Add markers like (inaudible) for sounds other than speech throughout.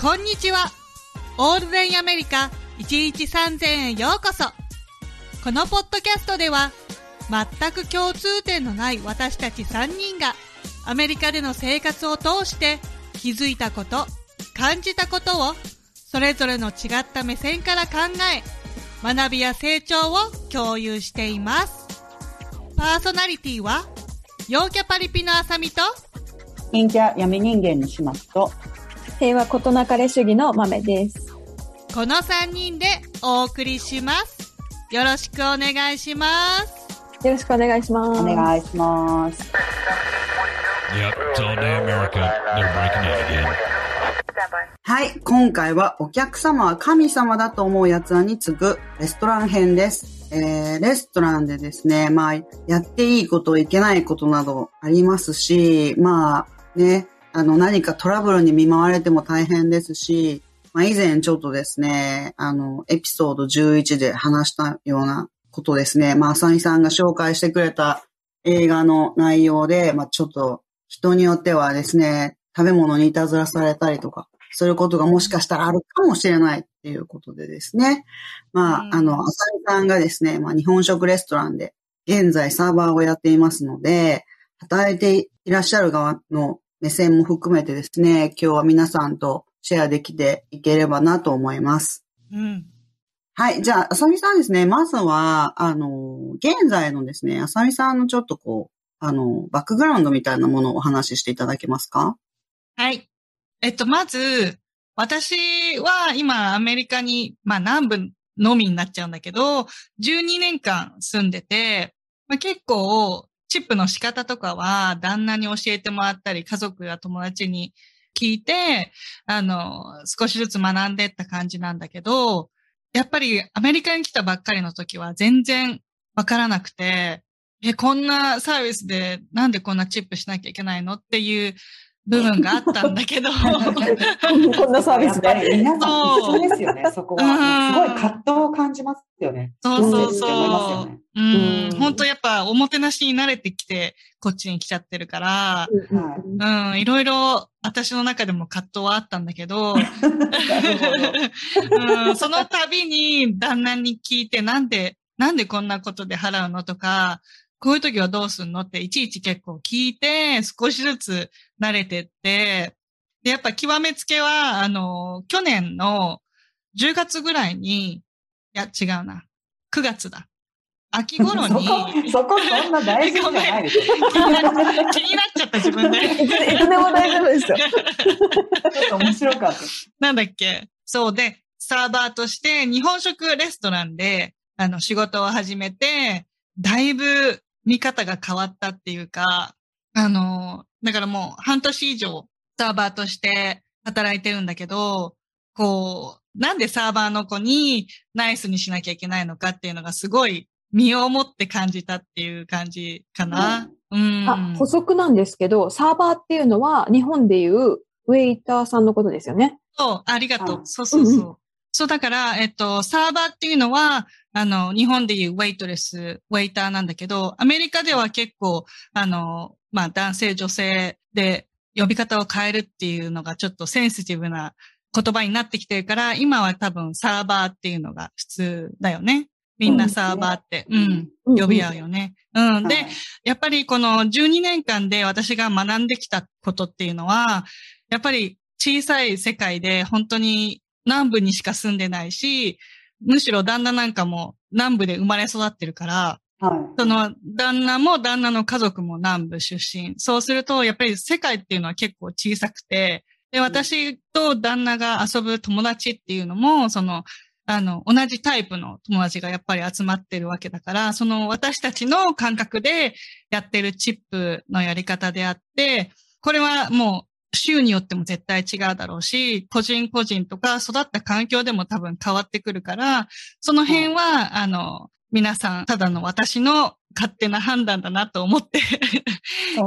こんにちは。オールデンアメリカ1日3000円ようこそ。このポッドキャストでは、全く共通点のない私たち3人が、アメリカでの生活を通して気づいたこと、感じたことを、それぞれの違った目線から考え、学びや成長を共有しています。パーソナリティは、陽キャパリピのあさみと、陰キャ闇人間の始末と、平和ことなかれ主義の豆です。この3人でお送りします。よろしくお願いします。よろしくお願いします。お願いします。はい、今回はお客様は神様だと思うやつらに次ぐレストラン編です。えー、レストランでですね、まあ、やっていいこと、いけないことなどありますし、まあ、ね、あの、何かトラブルに見舞われても大変ですし、まあ、以前ちょっとですね、あの、エピソード11で話したようなことですね。まあ、浅見さんが紹介してくれた映画の内容で、まあ、ちょっと人によってはですね、食べ物にいたずらされたりとか、そういうことがもしかしたらあるかもしれないっていうことでですね。まあ、あの、浅見さんがですね、まあ、日本食レストランで現在サーバーをやっていますので、働いていらっしゃる側の目線も含めてですね、今日は皆さんとシェアできていければなと思います。うん。はい。じゃあ、あさみさんですね。まずは、あの、現在のですね、あさみさんのちょっとこう、あの、バックグラウンドみたいなものをお話ししていただけますか？はい。えっと、まず、私は今アメリカに、まあ南部のみになっちゃうんだけど、12年間住んでて、まあ、結構チップの仕方とかは旦那に教えてもらったり、家族や友達に聞いて、あの、少しずつ学んでった感じなんだけど、やっぱりアメリカに来たばっかりの時は全然わからなくて、え、こんなサービスでなんでこんなチップしなきゃいけないの？っていう部分があったんだけど。(laughs) こんなサービスで。皆さん一緒ですよね、そこは。すごい葛藤を感じますよね。そうそうそう。うん、本当やっぱおもてなしに慣れてきて、こっちに来ちゃってるから、うん、いろいろ私の中でも葛藤はあったんだけ (laughs) ど、うん、その度に旦那に聞いて、なんで、なんでこんなことで払うのとか、こういう時はどうすんのっていちいち結構聞いて、少しずつ慣れてって、で、やっぱ極めつけは、あの、去年の10月ぐらいに、いや、違うな。9月だ。秋頃に。(laughs) そこ、そこそんな大事じゃないですよ。(laughs) 気になっちゃった自分で。いつでも大丈夫ですよ。ちょっと面白かった。なんだっけ？そうで、サーバーとして日本食レストランで、あの、仕事を始めて、だいぶ見方が変わったっていうか、あの、だからもう半年以上サーバーとして働いてるんだけど、こう、なんでサーバーの子にナイスにしなきゃいけないのかっていうのがすごい身をもって感じたっていう感じかな。うん、あ補足なんですけど、サーバーっていうのは日本でいうウェイターさんのことですよね。そう、ありがとう。そうそうそう。うんうん、そう、だから、えっと、サーバーっていうのは、あの、日本でいうウェイトレス、ウェイターなんだけど、アメリカでは結構、あの、まあ、男性、女性で呼び方を変えるっていうのがちょっとセンシティブな言葉になってきてるから、今は多分サーバーっていうのが普通だよね。みんなサーバーって、うん、呼び合うよね。うん。で、やっぱりこの12年間で私が学んできたことっていうのは、やっぱり小さい世界で本当に南部にしか住んでないし、むしろ旦那なんかも南部で生まれ育ってるから、はい、その旦那も旦那の家族も南部出身。そうすると、やっぱり世界っていうのは結構小さくて、で、私と旦那が遊ぶ友達っていうのも、その、あの、同じタイプの友達がやっぱり集まってるわけだから、その私たちの感覚でやってるチップのやり方であって、これはもう州によっても絶対違うだろうし、個人個人とか育った環境でも多分変わってくるから、その辺は、あの、皆さん、ただの私の勝手な判断だなと思って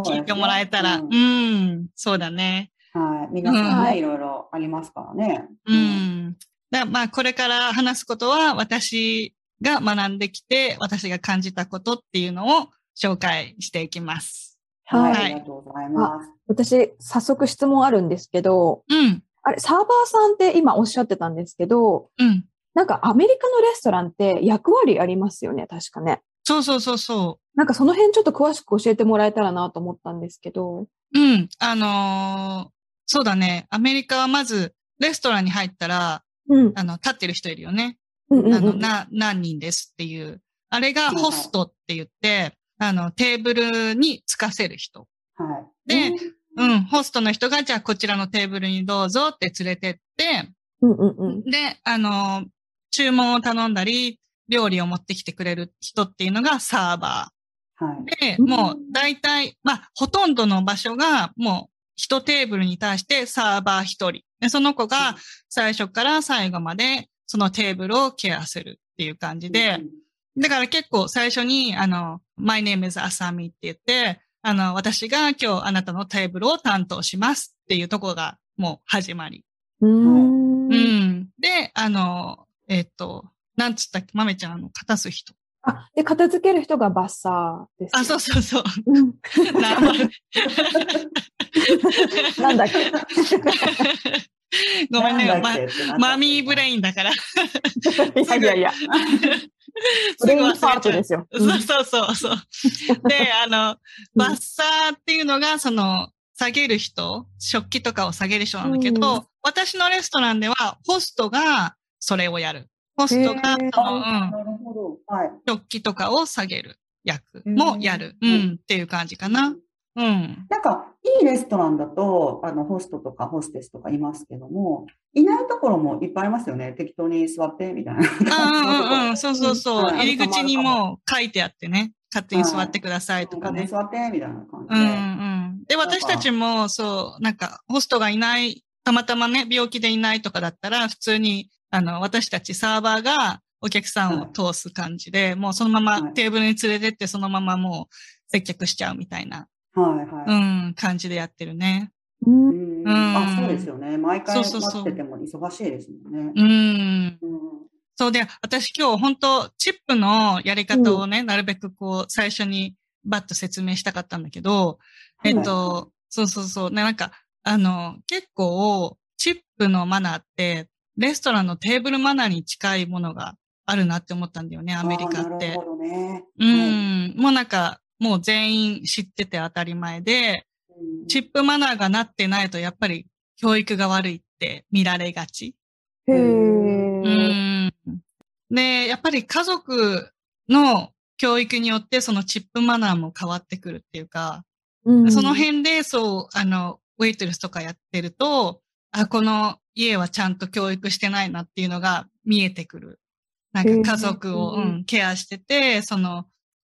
聞いてもらえたら、うん、うん、そうだね。はい。皆さんね、いろいろありますからね。うん。だまあ、これから話すことは、私が学んできて、私が感じたことっていうのを紹介していきます。はい。ありがとうございます。私、早速質問あるんですけど、うん。あれ、サーバーさんって今おっしゃってたんですけど、うん。なんかアメリカのレストランって役割ありますよね、確かね。そうそうそうそなんかその辺ちょっと詳しく教えてもらえたらなと思ったんですけど。う。うん。あのーそうだね。アメリカはまず、レストランに入ったら、うん。あの、立ってる人いるよね。うんうんうんあの、な、何人ですっていう。あれがホストって言って、あの、テーブルにつかせる人。はい。で、うん、ホストの人が、じゃあこちらのテーブルにどうぞって連れてって、うんうんうん。で、あの、注文を頼んだり、料理を持ってきてくれる人っていうのがサーバはい。ー。で、うんもう大体、まあ、ほとんどの場所がもう一テーブルに対してサーバー一人。で、その子が最初から最後までそのテーブルをケアするっていう感じで、だから結構最初に、あの、My name is Asami って言って、あの、私が今日あなたのテーブルを担当しますっていうところがもう始まり。うーんう。ん。で、あの、えっ、と、なんつったっけ、まめちゃん、あの、片す人。あ、で、片付ける人がバッサーです。あ、そうそうそう。うん。(laughs) なんだっけごめんね。まマ mommy brain だから。(laughs) いやいやいや。 brain fart ですよ。そうそうそうそう。で、あの、バッサーっていうのが、その、下げる人、食器とかを下げる人なんだけど、うん私のレストランでは、ホストがそれをやる。ホストが、へーその、うん。食器とかを下げる役もやる。ううんん、っていう感じかな。うん。なんか、いいレストランだと、あの、ホストとかホステスとかいますけども、いないところもいっぱいありますよね。適当に座って、みたいな。あうんうんうん、(laughs) そうそうそう。はい入り口にもう書いてあってね。勝手に座ってくださいとかね。座って、みたいな感じで。うんうん。で、私たちも、そう、なんか、ホストがいない、たまたまね、病気でいないとかだったら、普通に、あの、私たちサーバーがお客さんを通す感じで、もうそのままはいテーブルに連れてって、そのままもう接客しちゃうみたいな、はい、はい。うん、感じでやってるね。うんうんうんあ、そうですよね。毎回そうそうそう待ってても忙しいですもんね。うん。うんそうで、私今日本当チップのやり方をね、なるべくこう、最初にバッと説明したかったんだけど、えっと、そうそうそう。ねなんか、あの、結構、チップのマナーって、レストランのテーブルマナーに近いものがあるなって思ったんだよね、アメリカってなる。ほどね。うはいん。もうなんか、もう全員知ってて当たり前で、うんチップマナーがなってないと、やっぱり教育が悪いって見られがち。へうー。ん。で、やっぱり家族の教育によってそのチップマナーも変わってくるっていうか、うんその辺でそう、あの、ウェイトレスとかやってると、あ、この家はちゃんと教育してないなっていうのが見えてくる。なんか家族を、うん、ケアしてて、その、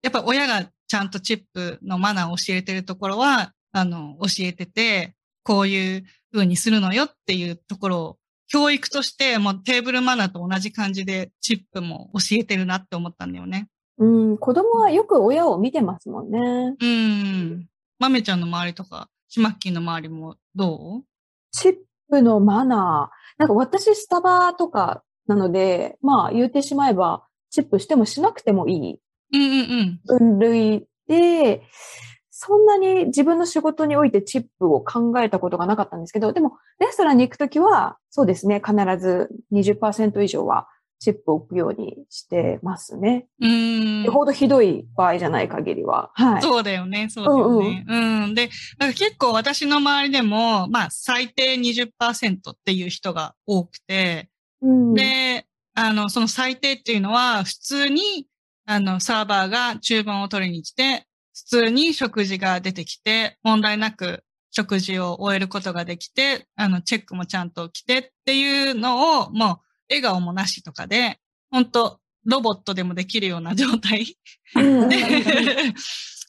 やっぱ親がちゃんとチップのマナーを教えてるところは、あの、教えてて、こういう風にするのよっていうところを、教育としてもうテーブルマナーと同じ感じでチップも教えてるなって思ったんだよね。うん、子供はよく親を見てますもんね。うん。まめちゃんの周りとか、しまっきーの周りもどう？チップのマナー。なんか私スタバとかなので、まあ言ってしまえば、チップしてもしなくてもいいうんうんうん。分類で、そんなに自分の仕事においてチップを考えたことがなかったんですけど、でもレストランに行くときは、そうですね、必ず20%以上はチップを置くようにしてますね。うーんよほどひどい場合じゃない限りは。はい。そうだよね、そうだよね。うん、で、なんか結構私の周りでも、まあ最低20%っていう人が多くて、うん、で、あの、その最低っていうのは普通に、あの、サーバーが注文を取りに来て、普通に食事が出てきて、問題なく食事を終えることができて、あの、チェックもちゃんと来てっていうのを、もう、笑顔もなしとかで、本当ロボットでもできるような状態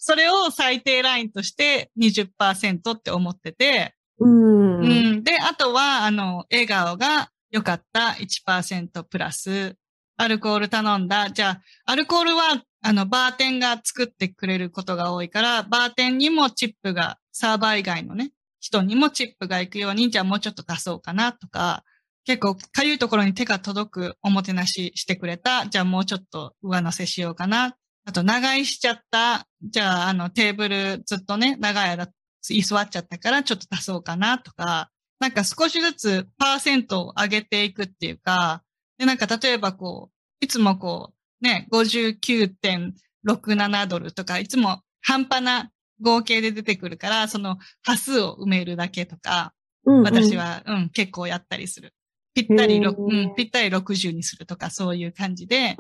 それを最低ラインとして20%って思ってて、うん。うん。で、あとは、あの、笑顔が良かった1%プラス、アルコール頼んだ。じゃあ、アルコールは、あの、バーテンが作ってくれることが多いから、バーテンにもチップが、サーバー以外のね、人にもチップが行くように、じゃあもうちょっと足そうかなとか、結構、かゆいところに手が届くおもてなししてくれた。じゃあもうちょっと上乗せしようかな。あと、長居しちゃった。じゃあ、あの、テーブルずっとね、長い間、居座っちゃったから、ちょっと足そうかなとか、なんか少しずつパーセントを上げていくっていうか、で、なんか例えばこう、いつもこう、ね、59.67ドルとか、いつも半端な合計で出てくるから、その端数を埋めるだけとか、うんうん私。は、うん、結構やったりする。ぴったり、うん、ぴったり60にするとか、そういう感じで。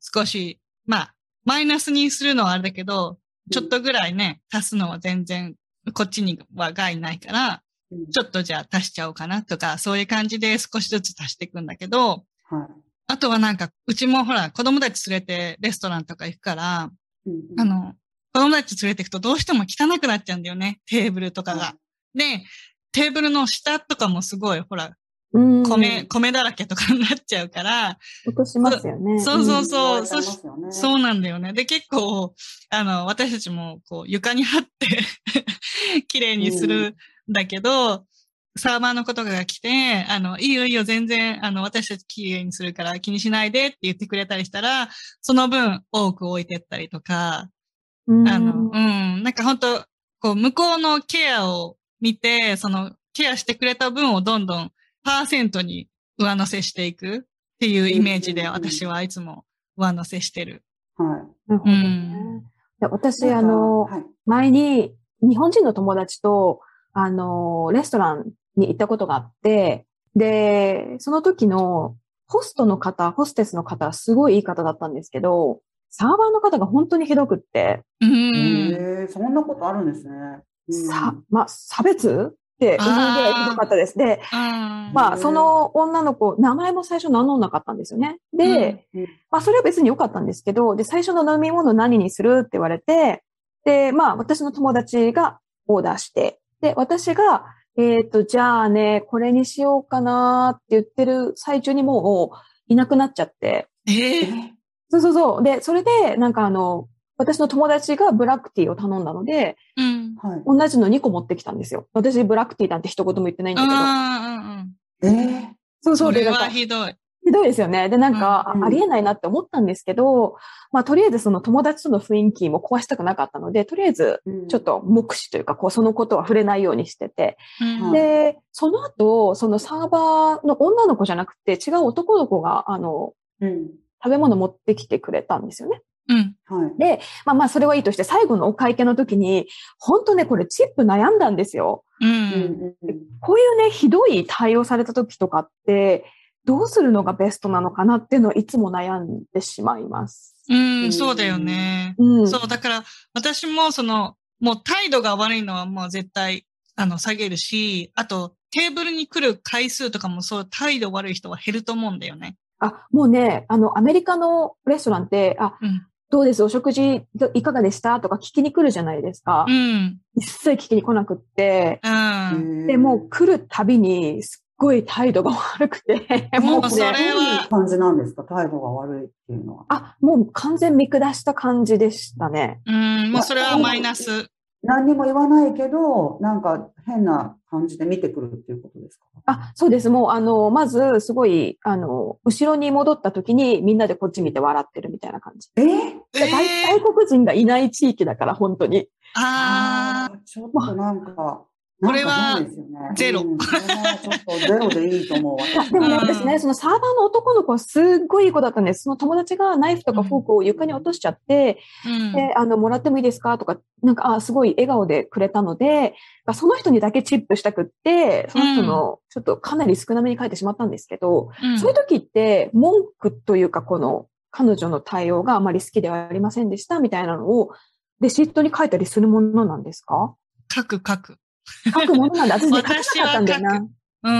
少し、まあ、マイナスにするのはあれだけど、ちょっとぐらいね、足すのは全然、こっちには害ないから、うんちょっとじゃあ足しちゃおうかなとか、そういう感じで少しずつ足していくんだけど、はい。あとはなんか、うちもほら、子供たち連れてレストランとか行くから、うんあ、の、子供たち連れて行くとどうしても汚くなっちゃうんだよね、テーブルとかが。で、テーブルの下とかもすごい、ほら、うん。米、米だらけとかになっちゃうから、落としますよね。そうそううんそう、言われちゃそそうなんだよね。で、結構、あの、私たちも、こう、床に貼って、(laughs) 綺麗にするんだけど、サーバーのことが来て、あの、いいよいいよ、全然、あの、私たち綺麗にするから気にしないでって言ってくれたりしたら、その分多く置いてったりとか、うん。あの、うん、なんか本当こう、向こうのケアを見て、その、ケアしてくれた分をどんどんパーセントに上乗せしていくっていうイメージで私はいつも上乗せしてる。はい。なるほどねうんで私、あの、はい。前に日本人の友達と、あの、レストランに行ったことがあって、で、その時のホストの方、ホステスの方、すごいいい方だったんですけど、サーバーの方が本当にひどくって、うん。へえ、そんなことあるんですね。うんさ、まあ、差別って思うぐらいひどかったです。で、うんまあ、その女の子、名前も最初名乗んなかったんですよね。で、うんまあ、それは別に良かったんですけど、で、最初の飲み物何にするって言われて、で、まあ、私の友達がオーダーして、で、私が、えっ、と、じゃあね、これにしようかなって言ってる最中にもういなくなっちゃって、えええそうそうそう。で、それで、なんかあの、私の友達がブラックティーを頼んだので、うん。はい。同じの2個持ってきたんですよ。私、ブラックティーなんて一言も言ってないんだけど。ああ、うんうん。ええそうそう。で、それはひどい。ひどいですよね。で、なんか、うんあありえないなって思ったんですけど、まあ、とりあえずその友達との雰囲気も壊したくなかったので、とりあえず、ちょっと目視というか、こう、そのことは触れないようにしてて。で、その後、そのサーバーの女の子じゃなくて、違う男の子が、あの、うん。食べ物持ってきてくれたんですよね。うん。はい。で、まあまあ、それはいいとして、最後のお会計の時に、本当ね、これチップ悩んだんですよ。う。うんんうんこういうね、ひどい対応された時とかって、どうするのがベストなのかなっていうのはいつも悩んでしまいます。うん、そうだよね。うん。そう、だから、私もその、もう態度が悪いのはもう絶対、あの、下げるし、あと、テーブルに来る回数とかもそう、態度悪い人は減ると思うんだよね。あ、もうね、あの、アメリカのレストランって、あ、うん。どうですお食事いかがでした？とか聞きに来るじゃないですか。うん。一切聞きに来なくって。うん。で、もう来るたびに、すっごい態度が悪くて、(laughs) もうねもうそれは感じなんですか？態度が悪いっていうのは。あ、もう完全見下した感じでしたね。うん、もうそれはマイナス。何にも言わないけど、なんか変な感じで見てくるっていうことですか？あ、そうです。もう、あの、まず、すごい、あの、後ろに戻った時に、みんなでこっち見て笑ってるみたいな感じ。え？ーで外え外国人がいない地域だから、本当に。ああ、ーちょっとなんか、これはゼロうんこれはちょっとゼロでいいと思う。私でもね、うん私ね、そのサーバーの男の子はすっごいいい子だったんです。その友達がナイフとかフォークを床に落としちゃって、うん。で、あの、もらってもいいですか？とか、なんか、あ、すごい笑顔でくれたので、その人にだけチップしたくって、その人の、ちょっとかなり少なめに書いてしまったんですけど、うんそういう時って、文句というか、この、彼女の対応があまり好きではありませんでしたみたいなのを、レシートに書いたりするものなんですか？書く書く。書くものなんだ。私ね、書かな私はかったんだよな。う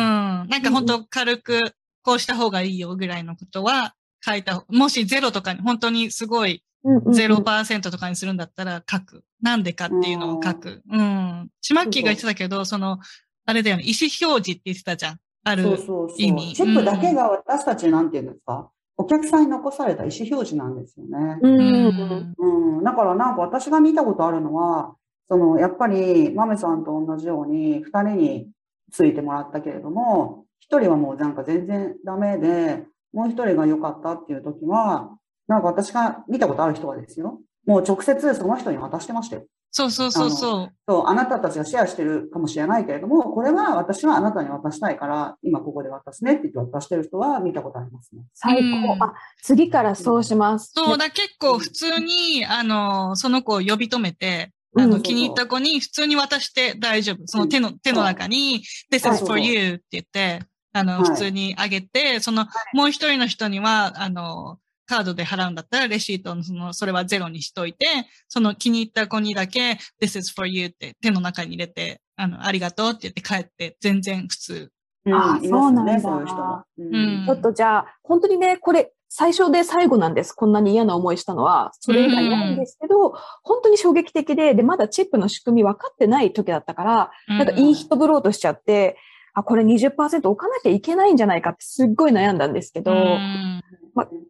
ん。なんか本当軽く、こうした方がいいよぐらいのことは書いた。もしゼロとかに、本当にすごいうんうんうん0%とかにするんだったら書く。なんでかっていうのを書く。うん。シマッキーが言ってたけど、その、あれだよね、意思表示って言ってたじゃん。ある。そうそうそう。意味チップだけが私たちなんていうんですか、お客さんに残された意思表示なんですよね。うん。うん。だからなんか私が見たことあるのは、その、やっぱり、マメさんと同じように、二人についてもらったけれども、一人はもうなんか全然ダメで、もう一人が良かったっていう時は、なんか私が見たことある人はですよ。もう直接その人に渡してましたよ。そうそうそうそう。そう、あなたたちがシェアしてるかもしれないけれども、これは私はあなたに渡したいから、今ここで渡すねって言って渡してる人は見たことありますね。最高。うんあ、次からそうします。そうだ、結構普通に、あの、その子を呼び止めて、あの、うん気に入った子に普通に渡して大丈夫。その手の、手の中に、This はい is for you って言って、あの、はい。普通にあげて、その、もう一人の人には、あの、カードで払うんだったら、レシートの、その、それはゼロにしといて、その気に入った子にだけ、This is for you って手の中に入れて、あの、ありがとうって言って帰って、全然普通。うん。あいますよね、そなんだ。そうういう人も。ううん。ちょっとじゃあ、本当にね、これ、最初で最後なんです。こんなに嫌な思いしたのは、それ以外ないんですけど、本当に衝撃的で、で、まだチップの仕組み分かってない時だったから、なんかいい人ぶろうとしちゃって、あ、これ20%置かなきゃいけないんじゃないかってすっごい悩んだんですけど、うん。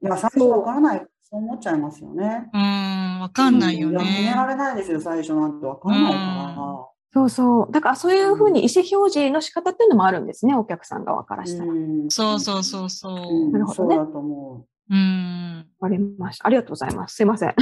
いや、最初わからない、そう思っちゃいますよね。うん、わかんないよいや、決めらね。れないですよ、最初なんてわからないかそうそう。だからそういうふうに意思表示の仕方っていうのもあるんですね、お客さん側からら。したら。わうんそうそうそうそう。うんなるほどねそうだと思うん。かりました。ありがとうございます。すいません。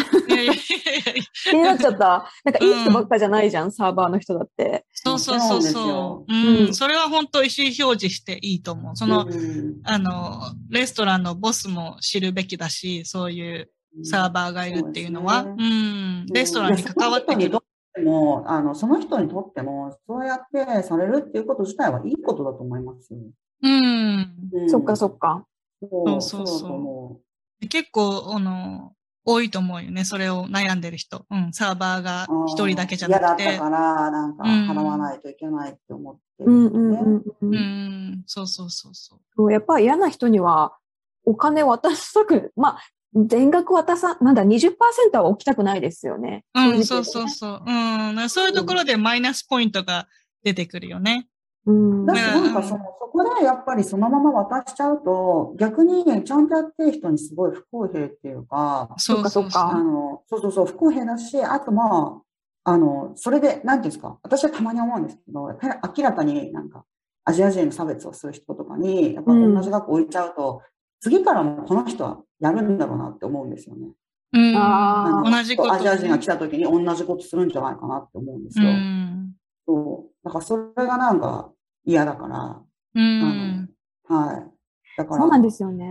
気になっちゃった。なんかいい人ばっかじゃないじゃん、サーバーの人だって。そうそうそうそよう。ううんん。それは本当意思表示していいと思う。その、うんあの、レストランのボスも知るべきだし、そういうサーバーがいるっていうのは、そううですん。レストランに関わってくる。いやその人にとっても、あの、その人にとっても、そうやってされるっていうこと自体はいいことだと思いますよ。うん。うんそっかそっか。そうそうそう結構、あの、多いと思うよね。それを悩んでる人。うん。サーバーがう。一人だけじゃなくて嫌だった。から、なんかうん払わないといけないって思ってるうんうん。うんう。うんん。そうそうそうそう。そうやっぱり嫌な人にはお金渡したく、(laughs) まあ、全額渡さ、なんだ、20%は置きたくないですよね。うん、そうそうそう。うん。そういうところでマイナスポイントが出てくるよね。うん。だし、なんかその、そこでやっぱりそのまま渡しちゃうと、逆にちゃんとやってる人にすごい不公平っていうか、そうそうそっかそっかあの、そうそうそう、不公平だし、あとまあ、あの、それで、なんていうんですか、私はたまに思うんですけど、やっぱり明らかになんか、アジア人の差別をする人とかに、やっぱ同じ額置いちゃうと、次からもこの人はやるんだろうなって思うんですよね。うん。あの同じことアジア人が来た時に同じことするんじゃないかなって思うんですうよ。ん。そう。だからそれがなんか嫌だから、うん。はい。だから、そうなんですよね。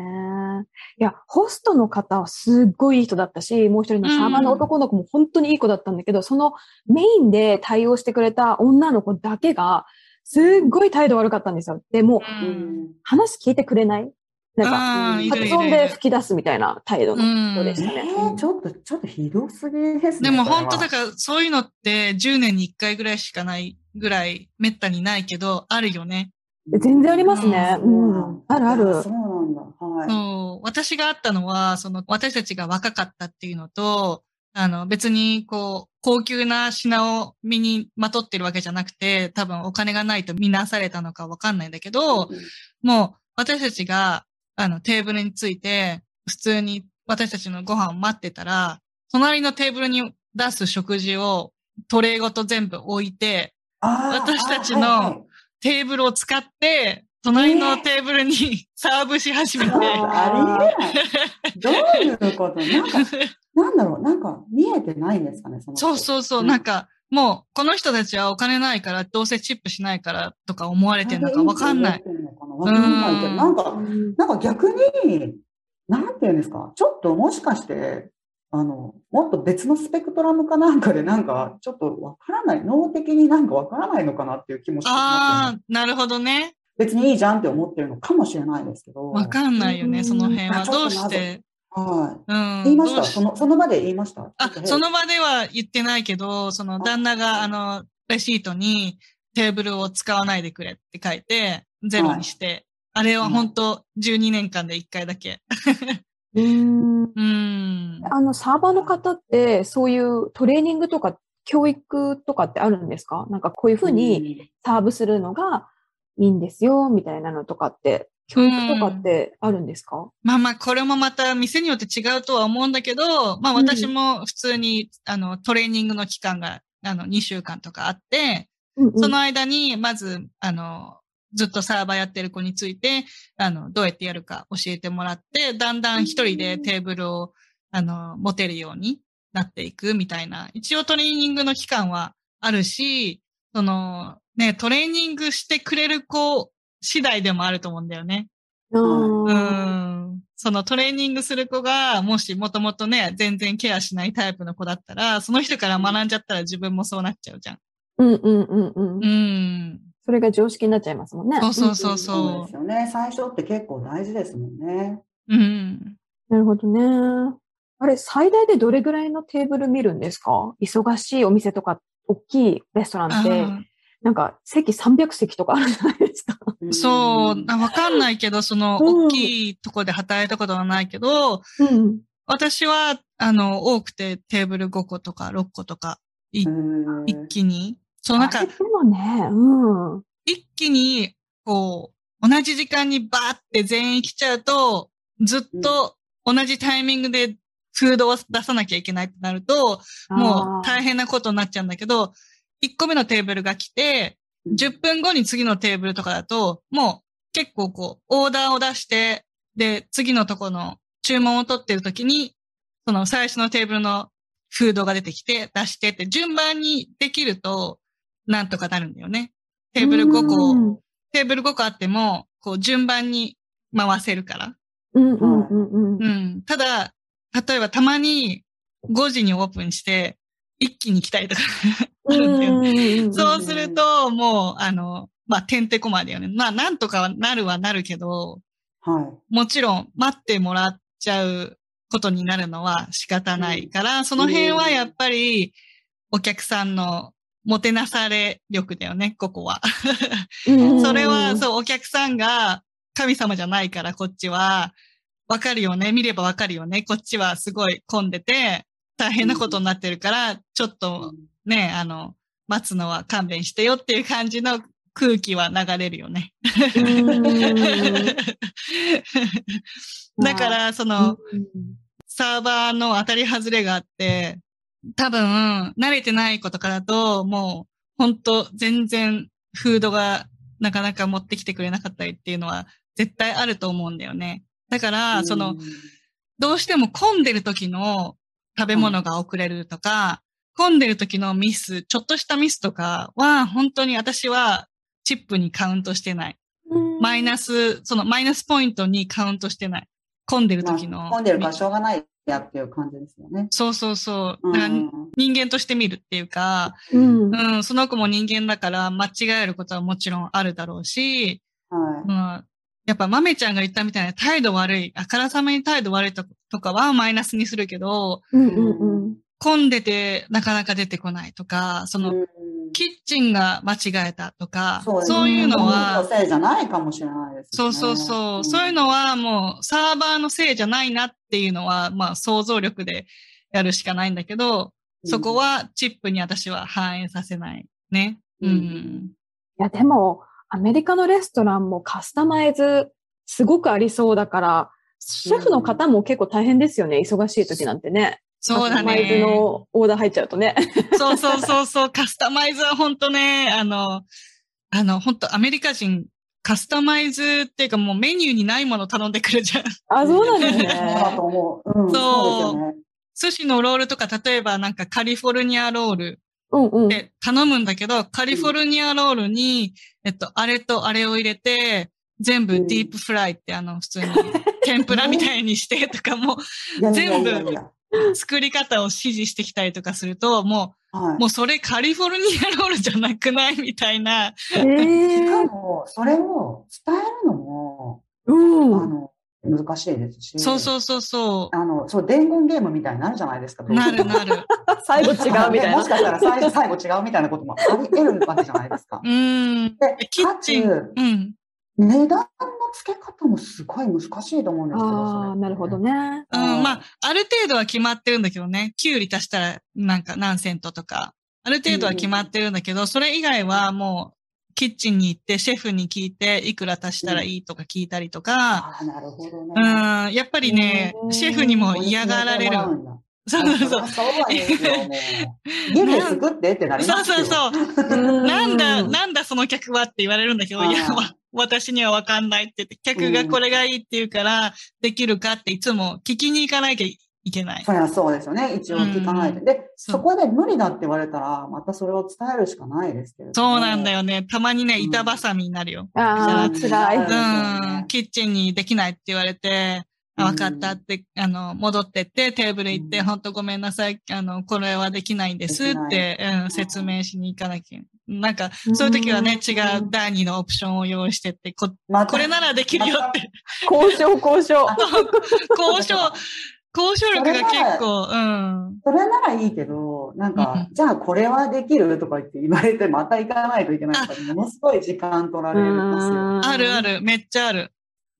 いや、ホストの方はすっごいいい人だったし、もう一人のサーバーの男の子も本当にいい子だったんだけど、そのメインで対応してくれた女の子だけが、すっごい態度悪かったんですよ。でもう、ううんん。話聞いてくれないなんか、発音で吹き出すみたいな態度のうん人でしたえね。ーちょっと、ちょっとひどすぎですね。でも本当だからそういうのって10年に1回ぐらいしかないぐらいめったにないけど、あるよね。全然ありますね。そうんん。あるあるそう。なんだ。はい。そう。私があったのは、その私たちが若かったっていうのと、あの別にこう、高級な品を身にまとってるわけじゃなくて、多分お金がないと見なされたのかわかんないんだけど、もう私たちがあのテーブルについて、普通に私たちのご飯を待ってたら、隣のテーブルに出す食事をトレイごと全部置いて、私たちのテーブルを使って、隣のテーブルにサーブし始めて、ありえない。どういうこと？なんか、なんだろう、なんか見えてないんですかね、その人。そうそうそう、うん。なんか、もう、この人たちはお金ないから、どうせチップしないからとか思われてるのかわかんない。わかんないけど、なんか、なんか逆に、なんていうんですか、ちょっともしかして、あの、もっと別のスペクトラムかなんかで、なんか、ちょっとわからない、脳的になんかわからないのかなっていう気もしてきます。ああ、なるほどね。別にいいじゃんって思ってるのかもしれないですけど。わかんないよね、うんその辺は。どうして？はい。うん。言いました？その、その場で言いました？あ、その場では言ってないけど、その旦那が、あの、レシートにテーブルを使わないでくれって書いて、ゼロにして、あれは本当12年間で1回だけ。うん。うん。あの、サーバーの方って、そういうトレーニングとか、教育とかってあるんですか？なんかこういうふうにサーブするのがいいんですよ、みたいなのとかって、教育とかってあるんですか？まあまあ、これもまた店によって違うとは思うんだけど、まあうん私も普通に、あの、トレーニングの期間が、あの、2週間とかあって、うんうん。その間に、まず、あの、ずっとサーバーやってる子について、あの、どうやってやるか教えてもらって、だんだん一人でテーブルを、あの、持てるようになっていくみたいな。一応トレーニングの期間はあるし、その、ね、トレーニングしてくれる子次第でもあると思うんだよね。うんうん。そのトレーニングする子が、もしもともとね、全然ケアしないタイプの子だったら、その人から学んじゃったら自分もそうなっちゃうじゃん。うんうんうんうん。うん。それが常識になっちゃいますもんね。そうそうそうそうそですよね。最初って結構大事ですもんね。う。うん。なるほどね。あれ、最大でどれぐらいのテーブル見るんですか？忙しいお店とか、大きいレストランって、あなんか席300席とかあるじゃないですか。ーそう、あわかんないけど、その、うん大きいとこで働いたことはないけど、うん。私は、あの、多くてテーブル5個とか6個とか、一気に。そう、なんかね、うん。一気に、こう、同じ時間にバーって全員来ちゃうと、ずっと同じタイミングでフードを出さなきゃいけないってなると、もう大変なことになっちゃうんだけど、1個目のテーブルが来て、10分後に次のテーブルとかだと、もう結構こう、オーダーを出して、で、次のとこの注文を取ってる時に、その最初のテーブルのフードが出てきて、出してって順番にできると、なんとかなるんだよね。テーブル5個、うんテーブル5個あっても、こう順番に回せるから。うんうんうんうん。うん。ただ、例えばたまに5時にオープンして、一気に来たりとかあるんだよね。うんそうすると、もう、あの、まあ、てんてこまいだよね。まあ、なんとかはなるはなるけど、はい。もちろん待ってもらっちゃうことになるのは仕方ないから、その辺はやっぱりお客さんのもてなされ力だよね、ここは。うんそれは、そう、お客さんが神様じゃないから、こっちは、わかるよね。見ればわかるよね。こっちはすごい混んでて、大変なことになってるから、ちょっとね、あの、待つのは勘弁してよっていう感じの空気は流れるよね。(laughs) だから、その、サーバーの当たり外れがあって、多分、慣れてない子とかだと、もう、本当全然、フードがなかなか持ってきてくれなかったりっていうのは、絶対あると思うんだよね。だから、その、どうしても混んでる時の食べ物が遅れるとか、混んでる時のミス、ちょっとしたミスとかは、本当に私はチップにカウントしてない。マイナス、そのマイナスポイントにカウントしてない。混んでる時の。まあ混んでるからしょうがないやっていう感じですよね。そうそうそう。うん人間として見るっていうか、うんうん、その子も人間だから間違えることはもちろんあるだろうし、はうん、やっぱ豆ちゃんが言ったみたいな態度悪い、あからさまに態度悪いととかはマイナスにするけど、うんうんうん混んでてなかなか出てこないとか、そい。の、うんキッチンが間違えたとか、そうですねそういうのはの、せいじゃないかもしれないですそうね。そうそう、んそういうのはもうサーバーのせいじゃないなっていうのは、まあ想像力でやるしかないんだけど、そこ、はチップに私は反映させないね。ううんん。いや、でも、アメリカのレストランもカスタマイズすごくありそうだから、シェフの方も結構大変ですよね。忙しい時なんてね。そうだカスタマイズね。のオーダー入っちゃうとね。そうそうそうそう、(laughs) カスタマイズは本当ね、あの、あの、本当アメリカ人、カスタマイズっていうかもうメニューにないもの頼んでくるじゃん。あ、そうなんですね。思う。うん、そう。寿司のロールとか、例えばなんかカリフォルニアロールうんうん。で頼むんだけど、カリフォルニアロールに、えっと、あれとあれを入れて、全部ディープフライってあの、普通に天ぷらみたいにしてとかも、いやいやいやいや全 (laughs) 作り方を指示してきたりとかすると、もはう、もうそれカリフォルニアロールじゃなくないみたいな。えい。しかー、も、それを伝えるのも、うん。あの、難しいですし。そうそうそうそあの、そう、伝言ゲームみたいになるじゃないですか。う。なるなる。(laughs) 最後違うみたいなねもし。かしたら最最後違うみたいなこともあり得るわけじゃないですかう。ん。で、キッチンうん。値段の付け方もすごい難しいと思うんですけど。ああ、なるほど。ね。うん、まあ、ある程度は決まってるんだけどね。キュウリ足したら、なんか何セントとか。ある程度は決まってるんだけど、それ以外はもう、キッチンに行って、シェフに聞いて、いくら足したらいいとか聞いたりとか、ああ、なるほどね。うん、やっぱりねう、んシェフにも嫌がられる。そうそうそう。あそうなんですよ、もう。家で作ってってなりそうますよ。そうそう。う (laughs) なんだ、なんだその客はって言われるんだけど、いや、わ私にはわかんないって言って、客がこれがいいって言うから、できるかっていつも聞きに行かなきゃいいけない。そりゃそうですよね。一応聞かないで。うんで、そこで無理だって言われたら、またそれを伝えるしかないですけれども。そうなんだよね。たまにね、うん板挟みになるよ。ああ、うん辛い。そうですよねうん。キッチンにできないって言われて、あ、うんわかったって、あの、戻ってって、テーブル行って、うんほんとごめんなさい、あの、これはできないんですって、うん、説明しに行かなきゃ。なんか、そういう時はね、違う第二のオプションを用意してって、こ、またこれならできるよって、交渉、交渉。(laughs) 交渉、交渉力が結構、うん。それならいいけど、なんか、うんじゃあこれはできるとか言って言われて、また行かないといけないから、ものすごい時間取られますよ。あるある、めっちゃある。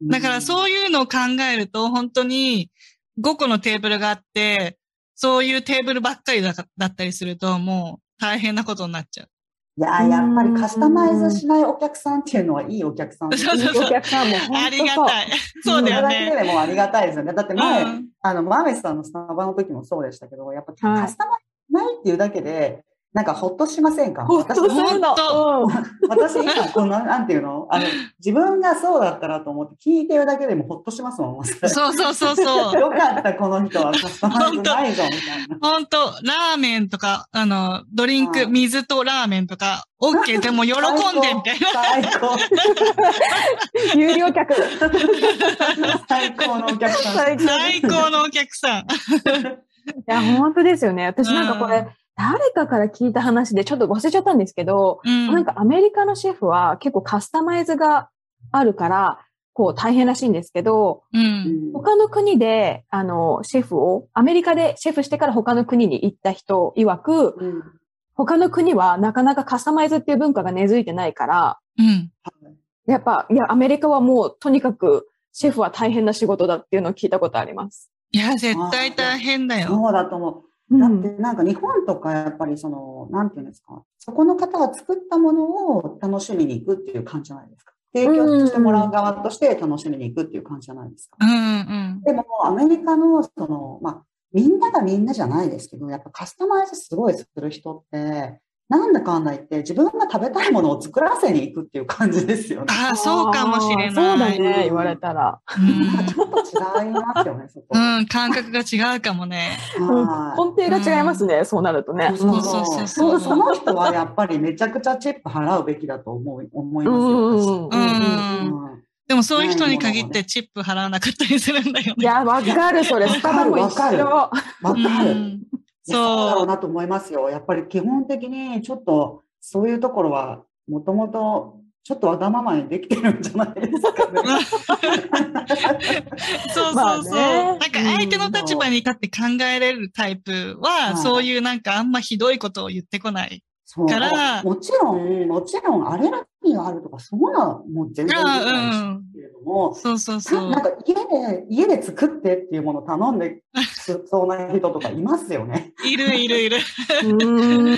だからそういうのを考えると、本当に5個のテーブルがあって、そういうテーブルばっかりだだったりすると、もう大変なことになっちゃう。いや、やっぱりカスタマイズしないお客さんっていうのはいいお客さんですそうそういいお客さんも本当そう。ありがたい。そうだよそれだけね。でもありがたいですよね。だって前、うんあの、マーメスさんのスタバの時もそうでしたけど、やっぱはいカスタマイズないっていうだけで、なんかほっとしませんか？ほっとするの。うん私今この、なんていうの？あの、自分がそうだったらと思って聞いてるだけでもほっとしますもん。そうそうそうそう。(laughs) よかった、この人はカスタマイズないぞ、みたいな。本当ラーメンとか、あの、ドリンク、はい水とラーメンとか、OK でも喜んで、みたいな。最高。有料客。最高のお客さん。最 (laughs) 最高のお客さん。(laughs) いや、本当ですよね。私なんかこうんれ、誰かから聞いた話でちょっと忘れちゃったんですけど、うん。なんかアメリカのシェフは結構カスタマイズがあるから、こう大変らしいんですけど、うん。他の国で、あの、シェフを、アメリカでシェフしてから他の国に行った人曰く、うん他の国はなかなかカスタマイズっていう文化が根付いてないから、うん。やっぱ、いや、アメリカはもうとにかくシェフは大変な仕事だっていうのを聞いたことあります。いや、絶対大変だよ。そうだと思う。うだってなんか日本とかやっぱりその、なんていうんですか、そこの方が作ったものを楽しみに行くっていう感じじゃないですか。提供してもらう側として楽しみに行くっていう感じじゃないですか。うんうん。でもアメリカのその、まあ、みんながみんなじゃないですけど、やっぱカスタマイズすごいする人って、なんだかんだ言って自分が食べたいものを作らせに行くっていう感じですよね。ああ、そうかもしれない。そうだね、言われたら。うんちょっと違いますよね、そこ。うん、感覚が違うかもね。はい根底が違いますね、そうなるとね。そうそうそうそうその人はやっぱりめちゃくちゃチップ払うべきだと思い思いますよ。うんでもそういう人に限ってチップ払わなかったりするんだよね。いや、わかる、それ。スタバも一わかる緒。わかうる。そうだろそうう。なと思いますよ。やっぱり基本的にちょっとそういうところはもともとちょっとわがままにできてるんじゃないですかね。(laughs) そうまあそうそう。ねなんか相手の立場に立って考えれるタイプは、はいそういうなんかあんまひどいことを言ってこない。そうからもちろん、もちろんアレルギーがあるとか、そういうのはもう全然理解してるけれども、そうそうそう。なんか家で、家で作ってっていうものを頼んでそうな人とかいますよね。いるいるいる。うん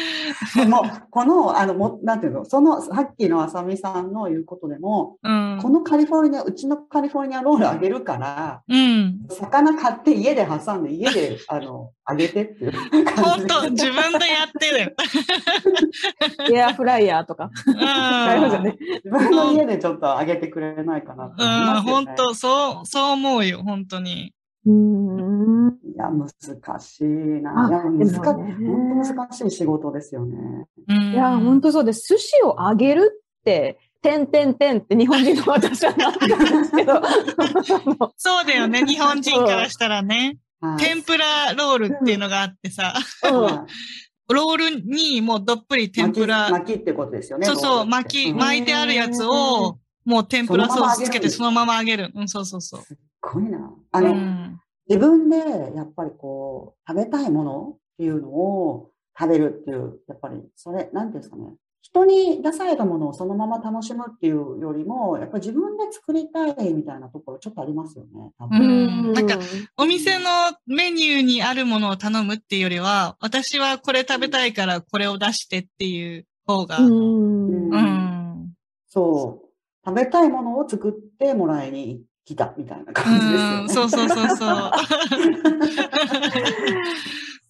もう、この、あの、も、なんていうの、その、さっきのあさみさんの言うことでも、うんこ。のカリフォルニア、うちのカリフォルニアロールあげるから、うん。魚買って家で挟んで、家で、(laughs) あの、あげてっていう感じで。本当自分でやってる。(laughs) エアフライヤーとか。うん。ね。自分の家でちょっとあげてくれないかなって思いうん、本当そう、そう思うよ、本当に。うん。いや、難しいな。あいや、難し本当難しい仕事ですよね。うん、いや、本当そうです。寿司をあげるって、てんてんてんって日本人の私はなったんですけど。(laughs) そうだよね、日本人からしたらね。はい天ぷらロールっていうのがあってさ、(laughs) ロールにもうどっぷり天ぷら、巻き巻きってことですよね。そうそう、巻き、うん巻いてあるやつを、もう天ぷらソースつけてそそのまま揚げる。うん、そうそうそう。ごいな。あうの、ん。自分でやっぱりこう、食べたいものっていうのを食べるっていう、やっぱり、それ、なんていうんですかね。人に出されたものをそのまま楽しむっていうよりも、やっぱり自分で作りたいみたいなところちょっとありますよね。多う分んなんかお店のメニューにあるものを頼むっていうよりは、私はこれ食べたいからこれを出してっていう方が、ううん。ん。そう。食べたいものを作ってもらいに来たみたいなう感じですよね。ん、そうそうそうそう。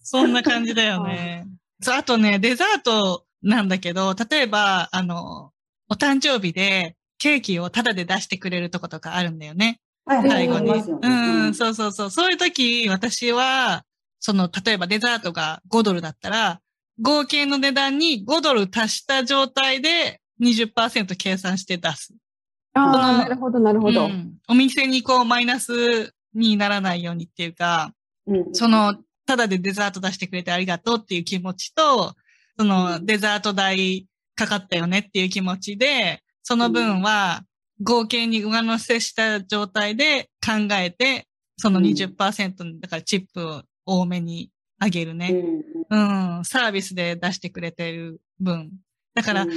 (laughs) そんな感じだよね。そう、あとね、デザートなんだけど、例えば、あの、お誕生日でケーキをタダで出してくれるとことかあるんだよね。はい最後に。うん、そうそうそう。そういう時、私は、その、例えばデザートが5ドルだったら、合計の値段に5ドル足した状態で20%計算して出す。ああ、なるほど、なるほど。うん。お店にこうマイナスにならないようにっていうか、うん。その、ただでデザート出してくれてありがとうっていう気持ちと、そのデザート代かかったよねっていう気持ちで、その分は合計に上乗せした状態で考えて、そのうん。20%だからチップを多めにあげるうね。ん。うん、サービスで出してくれてる分。だから、うん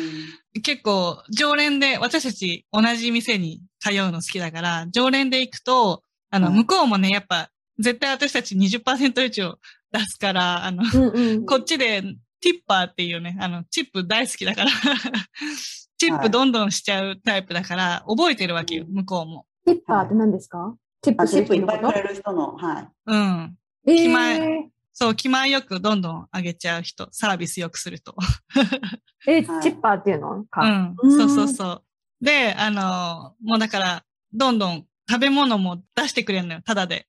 結構、常連で、私たち同じ店に通うの好きだから、常連で行くと、あの、はい向こうもね、やっぱ、絶対私たち20%以上出すから、あの、うんうん。こっちで、ティッパーっていうね、あの、チップ大好きだから、(laughs) チップどんどんしちゃうタイプだから、覚えてるわけよ、向こうも。ティッパーって何ですか？チッあプすチップいっぱいくれる人の、はい。うん。え気前えそう、気前よくどんどん上げちゃう人、サービスよくすると。(laughs) え、はいチッパーっていうのうか。ん。うんそうそうそう。で、あの、もうだから、どんどん食べ物も出してくれるのよ、ただで。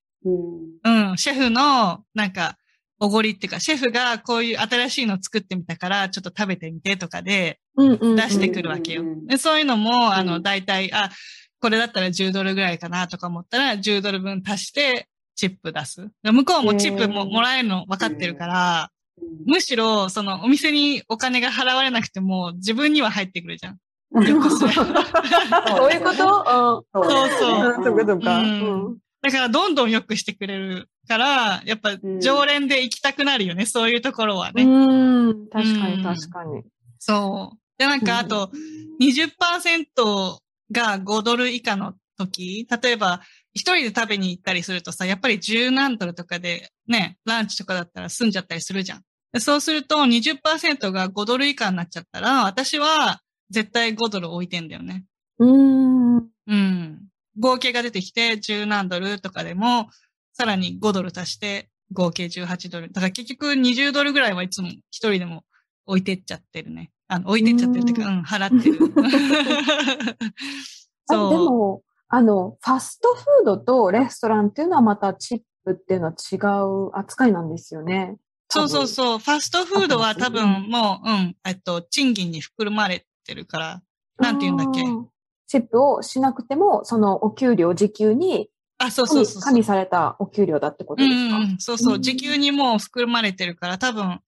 うんうん、シェフの、なんか、おごりっていうか、シェフがこういう新しいの作ってみたから、ちょっと食べてみてとかで。出してくるわけよ。でそういうのも、あの、うん大体、あ、これだったら10ドルぐらいかなとか思ったら、10ドル分足して、チップ出す。向こうもチップももらえるの分かってるから、うんむしろ、その、お店にお金が払われなくても、自分には入ってくるじゃん。うんよくするそういうことそうそうそう。だから、どんどん良くしてくれるから、やっぱ、ん常連で行きたくなるよね、そういうところはね。うん。確かうんに確かに。そう。で、なんか、あと、20%が5ドル以下の時、例えば、一人で食べに行ったりするとさ、やっぱり10何ドルとかでね、ランチとかだったら済んじゃったりするじゃん。でそうすると20%が5ドル以下になっちゃったら、私は絶対5ドル置いてんだよね。うん。うん。合計が出てきて10何ドルとかでも、さらに5ドル足して合計18ドル。だから結局20ドルぐらいはいつも一人でも置いてっちゃってるね。あの、置いてっちゃってるっていうか、うん、払ってる。あ (laughs) (laughs) (laughs) そう。でも、あの、ファストフードとレストランっていうのはまたチップっていうのは違う扱いなんですよね。そうそうそう。ファストフードは多あ分もう、うん、えっと、賃金に含まれてるから、なんて言うんだっけ？チップをしなくても、そのお給料、時給にあ、そう加味そうそう。加味されたお給料だってことうですか、んうん、そうそうう。ん時給にもう含まれてるから、多分、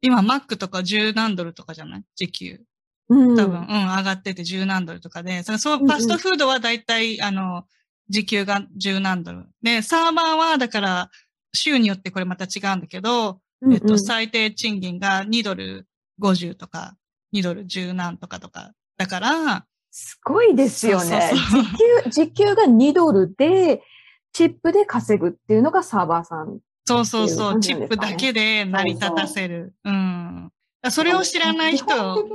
今、マックとか十何ドルとかじゃない？時給。うん多分、うん、上がってて十何ドルとかで、そのそううんうんファストフードはだいたい、あの、時給が十何ドル。で、サーバーは、だから、州によってこれまた違うんだけど、えっと、うんうん最低賃金が2ドル50とか、2ドル10何とかとか。だから、すごいですよねそうそう時給、時給が2ドルで、チップで稼ぐっていうのがサーバーさん。そうそうそう、チップだけで成り立たせる。うん。だからそれを知らない人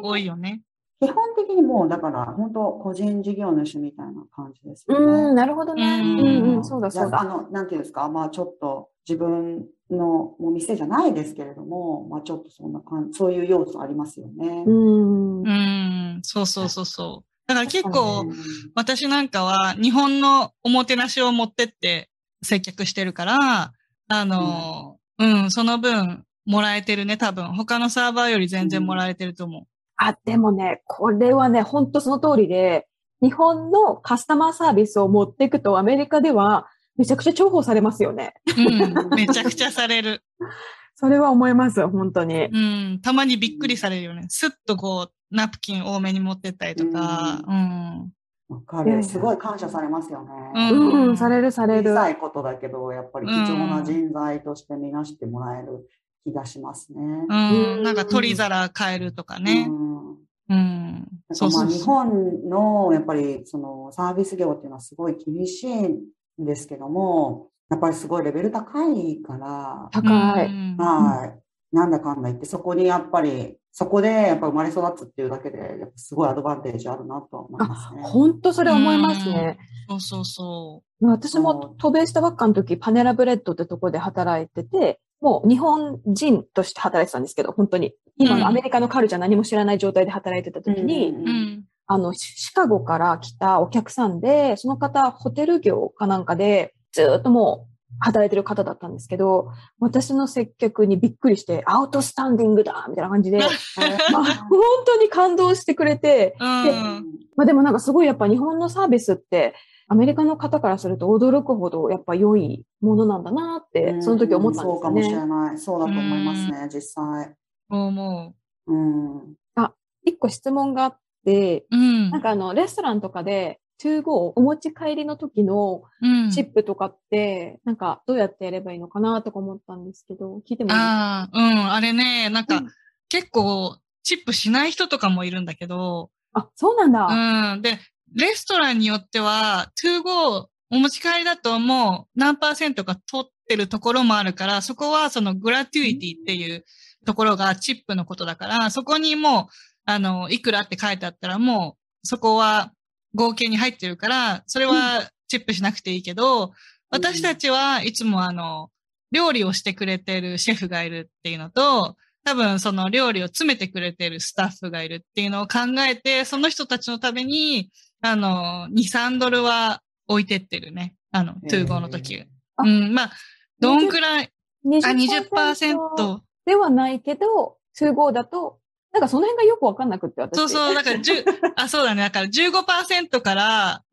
多いよね。基本的にもう、だから、本当個人事業主みたいな感じですようん、ね。なるほどね。ううんんうん、そうだそうだ。ああの、なんていうんですか、まあちょっと自分のもう店じゃないですけれども、まあちょっとそんな感じ、そういう要素ありますよね。うん。うん、そうそうそうそう。だから結構、うん私なんかは日本のおもてなしを持ってって接客してるから、あの、うん、その分もらえてるね、多分。他のサーバーより全然もらえてると思あ、でもね、これはね、本当その通りで、日本のカスタマーサービスを持っていくとアメリカではめちゃくちゃ重宝されますよね。う。うん、めちゃくちゃされる。(laughs) それは思います、本当に。うん、たまにびっくりされるよね。スッとこう、ナプキン多めに持ってったりとか、うん。わかる。すごい感謝されますよね。うんうん、うん、される、される。小さいことだけど、やっぱり貴重な人材として見なしてもらえる気がしますね。うん、なんか取り皿変えるとかね。うんうん。そうまあそう。日本のやっぱりそのサービス業っていうのはすごい厳しいんですけども、やっぱりすごいレベル高いから、高い。うんはい。なんだかんだ言って、そこにやっぱり、そこでやっぱ生まれ育つっていうだけで、やっぱすごいアドバンテージあるなとは思いますね。本当それ思いますね。そうそうそ私も渡米したばっかの時、パネラブレッドってとこで働いてて、もう日本人として働いてたんですけど、本当に。今のアメリカのカルチャー何も知らない状態で働いてた時に、うんう。うん。あの、シカゴから来たお客さんで、その方、ホテル業かなんかで、ずっともう、働いてる方だったんですけど、私の接客にびっくりして、アウトスタンディングだみたいな感じで、(laughs) まあ、本当に感動してくれて、でまあ、でもなんかすごいやっぱ日本のサービスって、アメリカの方からすると驚くほどやっぱ良いものなんだなって、その時思ったんですよね。そうかもしれない。そうだと思いますね、実際。思う。うん。あ、一個質問があって、うん、なんかあの、レストランとかで、to go お持ち帰りの時のチップとかって、なんかどうやってやればいいのかなとか思ったんですけど、聞いてもいい？ですかああ、うん、あれね、なんか、うん、結構チップしない人とかもいるんだけど、あ、そうなんだ。うん。で、レストランによっては、to go お持ち帰りだともう何パーセントか取ってるところもあるから、そこはそのグラテュイティっていうところがチップのことだから、そこにもう、あの、いくらって書いてあったらもう、そこは合計に入ってるから、それはチップしなくていいけど、私たちはいつもあの、料理をしてくれてるシェフがいるっていうのと、多分その料理を詰めてくれてるスタッフがいるっていうのを考えて、その人たちのために、あの、2、3ドルは置いてってるね。あの、 to go の時。うん、まあ、どんくらい、20%あ、20%ではないけど、 to go だとなんかその辺がよくわかんなくって、私。そうそう、だから10、(laughs) あ、そうだね。だから15%から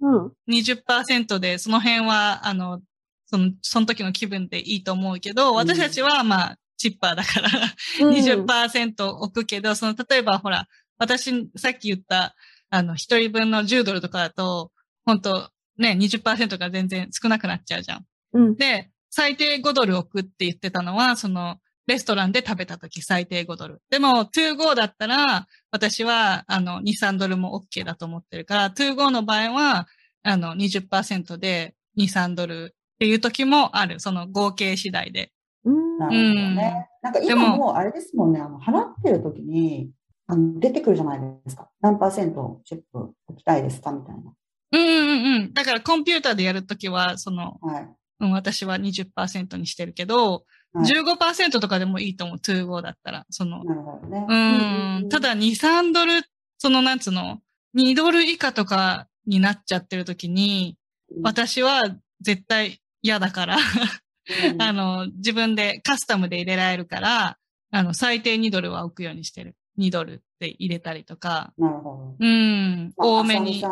20%で、その辺は、あの、その、その時の気分でいいと思うけど、私たちはまあ、チッパーだから20%置くけど、その、例えばほら、私、さっき言った、あの、一人分の10ドルとかだと、本当ね、20%が全然少なくなっちゃうじゃん。うん、で、最低5ドル置くって言ってたのは、その、レストランで食べたとき最低5ドル。でも、2 go だったら、私は、あの、2、3ドルも OK だと思ってるから、2 go の場合は、あの、20%で2、3ドルっていう時もある。その合計次第で。うん。なるほどね。なんか今もうあれですもんね、あの、払ってる時に、あの、出てくるじゃないですか。何パーセントチップ置きたいですかみたいな。うんうんうん。だからコンピューターでやるときは、その、はい、うん、私は20%にしてるけど、15%とかでもいいと思う、2 5だったら。その、なるほどね。うん。ただ、2、3ドル、その、なんつうの、2ドル以下とかになっちゃってる時に、私は絶対嫌だから (laughs) あの、自分でカスタムで入れられるから、あの、最低2ドルは置くようにしてる。2ドルって入れたりとか。なるほど。うん。まあ、多めに。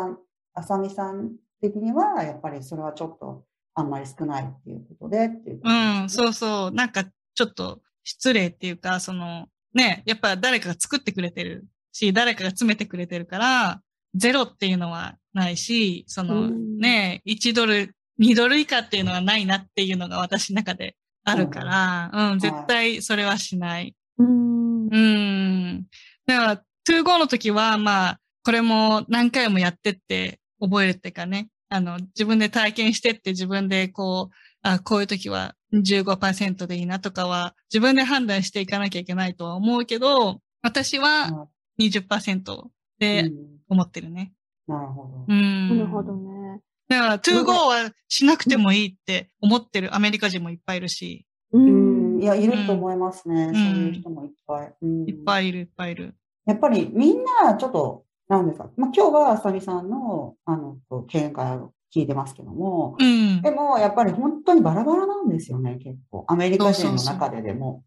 あさみさん的には、やっぱりそれはちょっとあんまり少ないっていうことでっていう、ね、うん、そうそう。なんかちょっと失礼っていうか、その、ね、やっぱ誰かが作ってくれてるし、誰かが詰めてくれてるから、ゼロっていうのはないし、その、ね、1ドル、2ドル以下っていうのはないなっていうのが私の中であるから、うん、うん、絶対それはしない。うん。うん。だから、2 5の時は、まあ、これも何回もやってって覚えるっていうかね、あの、自分で体験してって自分でこう、あ、こういう時は15%でいいなとかは自分で判断していかなきゃいけないとは思うけど、私は20%で思ってるね。なるほど。うん。なるほどね。だから、to go はしなくてもいいって思ってるアメリカ人もいっぱいいるし。うん。いや、いると思いますね。うん、そういう人もいっぱい。うん、いっぱいいる、いっぱいいる。やっぱりみんなちょっとなんですか？まあ、今日はあさみさんの、あの、見解を聞いてますけども、うん、でも、やっぱり本当にバラバラなんですよね、結構。アメリカ人の中ででも。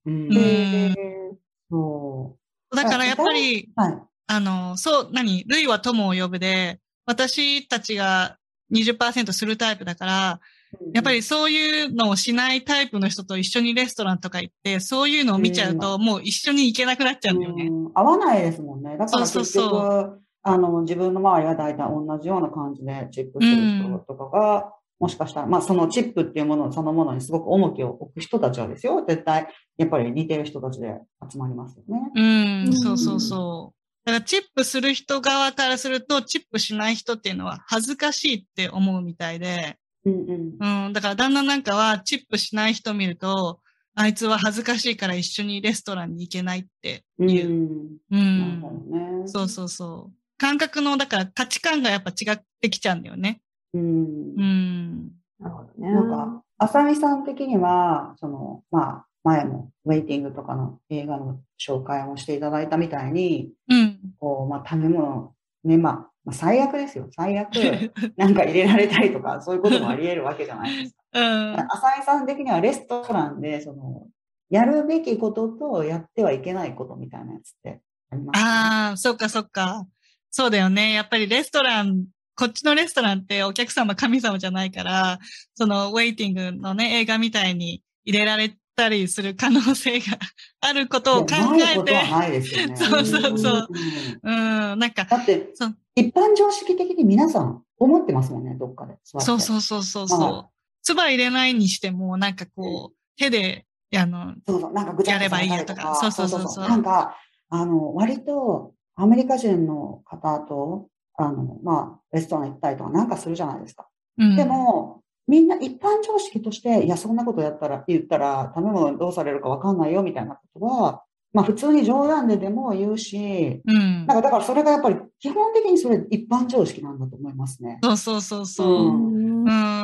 そう。だからやっぱり、はい、あの、そう、何、類は友を呼ぶで、私たちが20%するタイプだから、やっぱりそういうのをしないタイプの人と一緒にレストランとか行って、そういうのを見ちゃうと、もう一緒に行けなくなっちゃうんだよね。合わないですもんね。だから結局、そうそうそうあの、自分の周りは大体同じような感じでチップする人とかが、うん、もしかしたら、まあそのチップっていうものそのものにすごく重きを置く人たちはですよ、絶対、やっぱり似てる人たちで集まりますよね。うん、そうそうそう。だからチップする人側からすると、チップしない人っていうのは恥ずかしいって思うみたいで、うん、うん、だから旦那なんかはチップしない人見ると、あいつは恥ずかしいから一緒にレストランに行けないっていう。うん。うん、ね、そうそうそう。感覚の、だから価値観がやっぱ違ってきちゃうんだよね。うん。うん。なるほどね。なんか、あさみさん的には、その、まあ、前もウェイティングとかの映画の紹介をしていただいたみたいに、うん、こう、まあ、食べ物ね、まあ、まあ、最悪ですよ。最悪、(laughs) なんか入れられたりとか、そういうこともあり得るわけじゃないですか。(laughs) うん。浅井さん的にはレストランで、その、やるべきこととやってはいけないことみたいなやつってありますか、ああ、そっかそっか。そうだよね。やっぱりレストラン、こっちのレストランってお客様神様じゃないから、そのウェイティングのね、映画みたいに入れられたりする可能性があることを考えて、ないですよね。(laughs) そうそうそう。うん。うん、なんか、だってそう、一般常識的に皆さん思ってますもんね、どっかで。そうそうそうそうそう。は。唾入れないにしても、なんかこう、手で、あの、そうそう、なんかぐちゃぐちゃやればいいよとか。そう。そうそうそう。なんか、あの、割と、アメリカ人の方と、あの、まあ、レストラン行ったりとかなんかするじゃないですか。うん、でも、みんな一般常識として、いや、そんなことやったら、言ったら、食べ物どうされるかわかんないよ、みたいなことは、まあ、普通に冗談ででも言うし、うんなん。か、だからそれがやっぱり、基本的にそれ一般常識なんだと思いますね。そうそうそうそう。うん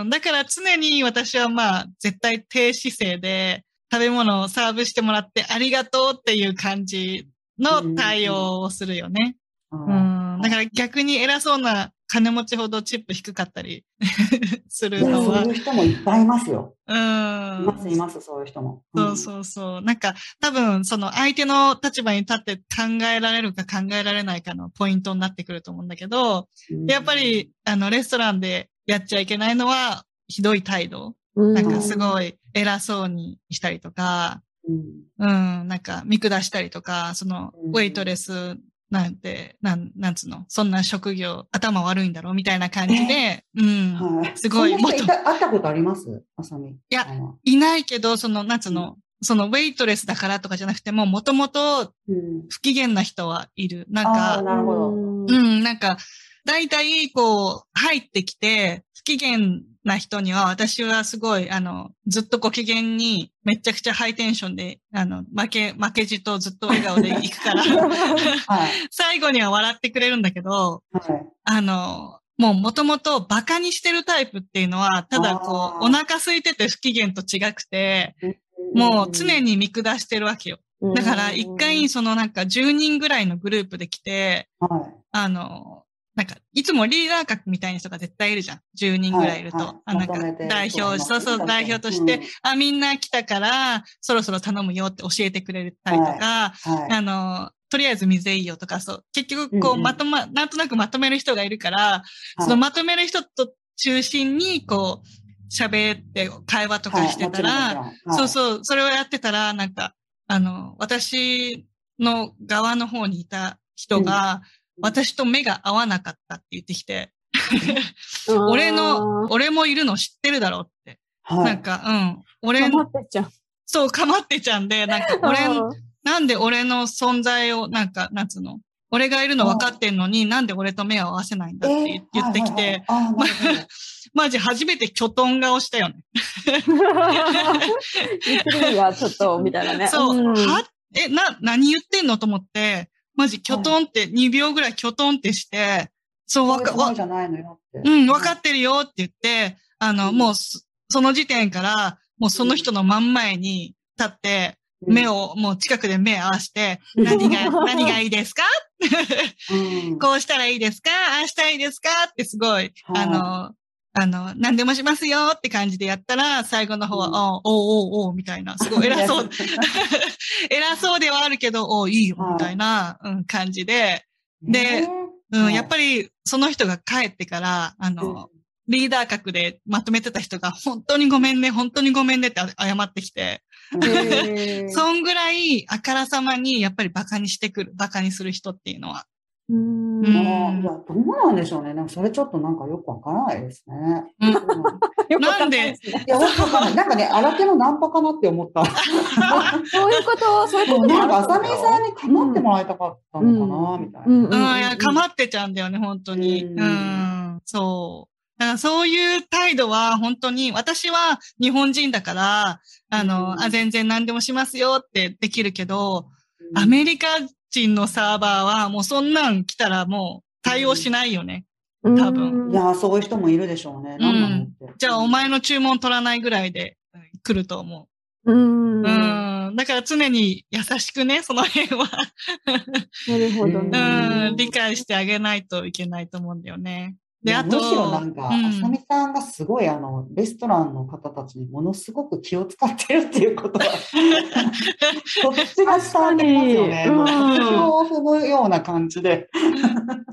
うん、だから常に私はまあ絶対低姿勢で食べ物をサーブしてもらってありがとうっていう感じの対応をするよね。うん、だから逆に偉そうな金持ちほどチップ低かったり (laughs) するのは。そういう人もいっぱいいますよ。ういます、いん。ます、そういう人も。そうそうそう。なんか多分その相手の立場に立って考えられるか考えられないかのポイントになってくると思うんだけど、うん。やっぱりあのレストランでやっちゃいけないのはひどい態度。ななんかすごい偉そうにしたりとか、うん、うん、なんか見下したりとか、そのうんウェイトレスなんて、なん、なんつうの、そんな職業頭悪いんだろ？うみたいな感じで、うん、はい。すごいもっいた会ったことあります？あさみ。いやいないけど、その、なんつうの、そのウェイトレスだからとかじゃなくても、もともとうん。不機嫌な人はいる。なんか、なるほど。うん、なんか、大体、こう、入ってきて、不機嫌な人には、私はすごい、あの、ずっとご機嫌に、めちゃくちゃハイテンションで、あの、負け、負けじとずっと笑顔で行くから、(laughs) はい。最後には笑ってくれるんだけど、はい。あの、もう元々バカにしてるタイプっていうのは、ただこう、お腹空いてて不機嫌と違くて、もう常に見下してるわけよ。だから一回そのなんか10人ぐらいのグループで来て、はい。あの、なんか、いつもリーダー格みたいな人が絶対いるじゃん。10人ぐらいいると。はいはいあなんか代表、そうそう、うん代表として、あ、みんな来たから、そろそろ頼むよって教えてくれたりとか、はい。あの、とりあえず水いいよとか、そう。結局、こう、うんうんまとま、なんとなくまとめる人がいるから、はいそのまとめる人と中心に、こう、喋って会話とかしてたら、そうう。そう、それをやってたら、なんか、あの、私の側の方にいた人が、私と目が合わなかったって言ってきて、俺の、俺もいるの知ってるだろうって。はい。なんか、うん。俺、待ってちゃん。そう、かまってちゃんで、なんか、俺、なんで俺の存在を、なんか、なんつうの？俺がいるの分かってんのに、なんで俺と目を合わせないんだって言言ってきて、マジ (laughs) 初めてキョトン顔したよね。(laughs) 言ってる意味がちょっと、みたいなね。そう、ん。は？え、な、何言ってんのと思って、マジキョトンって、2秒ぐらいキョトンってして、そう、わか、わそうん、分かってるよって言って、あの、もうそ、その時点から、もうその人の真ん前に立って、目を、を、もう近くで目合わせて、何が、何がいいですか？うん。(laughs) こうしたらいいですか？ああしたいですか？ってすごい、あの、あの、何でもしますよって感じでやったら、最後の方は、うん。あおうおうおうみたいな、すごい偉そう、(laughs) (laughs) 偉そうではあるけど、おういいよ、みたいな、うん、感じで、でねうん、はいやっぱり、その人が帰ってから、あの、リーダー格でまとめてた人が、本当にごめんね、本当にごめんねって謝ってきて、(laughs) そんぐらいあからさまにやっぱりバカにしてくる、バカにする人っていうのは。うんいや、どうなんでしょうね。なんかそれちょっとなんかよくわからないですね。うんうんよくわかんないや、わかんない。なんかね、荒手のナンパかなって思った。(laughs) そういうこと、そういうことなんか、る浅見さんに構ってもらいたかったのかな、みたいな。うんうん、いや、かまってちゃうんだよね、本当に。うんうん、そう。だからそういう態度は本当に、私は日本人だから、あの、うんあ、全然何でもしますよってできるけど、うんアメリカ人のサーバーはもうそんなん来たらもう対応しないよね。うん多分いや、そういう人もいるでしょうね。なん。じゃあお前の注文取らないぐらいでうん来ると思うんう。うん。ん。だから常に優しくね、その辺は。なるほどうね。ん、理解してあげないといけないと思うんだよね。で、あと、むしろなんか、うんあさみさんがすごいあの、レストランの方たちにものすごく気を使ってるっていうことは、(laughs) そっちが伝わってきますよね。確もう踏むような感じで。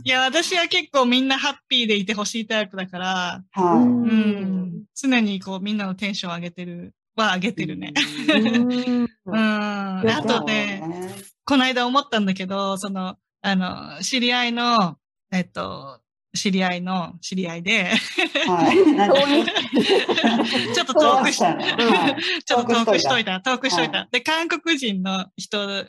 いや、私は結構みんなハッピーでいてほしいタイプだから、はい。うんうん、常にこうみんなのテンション上げてる、は上げてるね。うんうん。あとね、この間思ったんだけど、その、あの、知り合いの、えっと、知り合いの知り合いで、はい。(laughs) ちょっと遠くし、(laughs) ちょっと遠くしといた、遠くしといた。はで、韓国人の人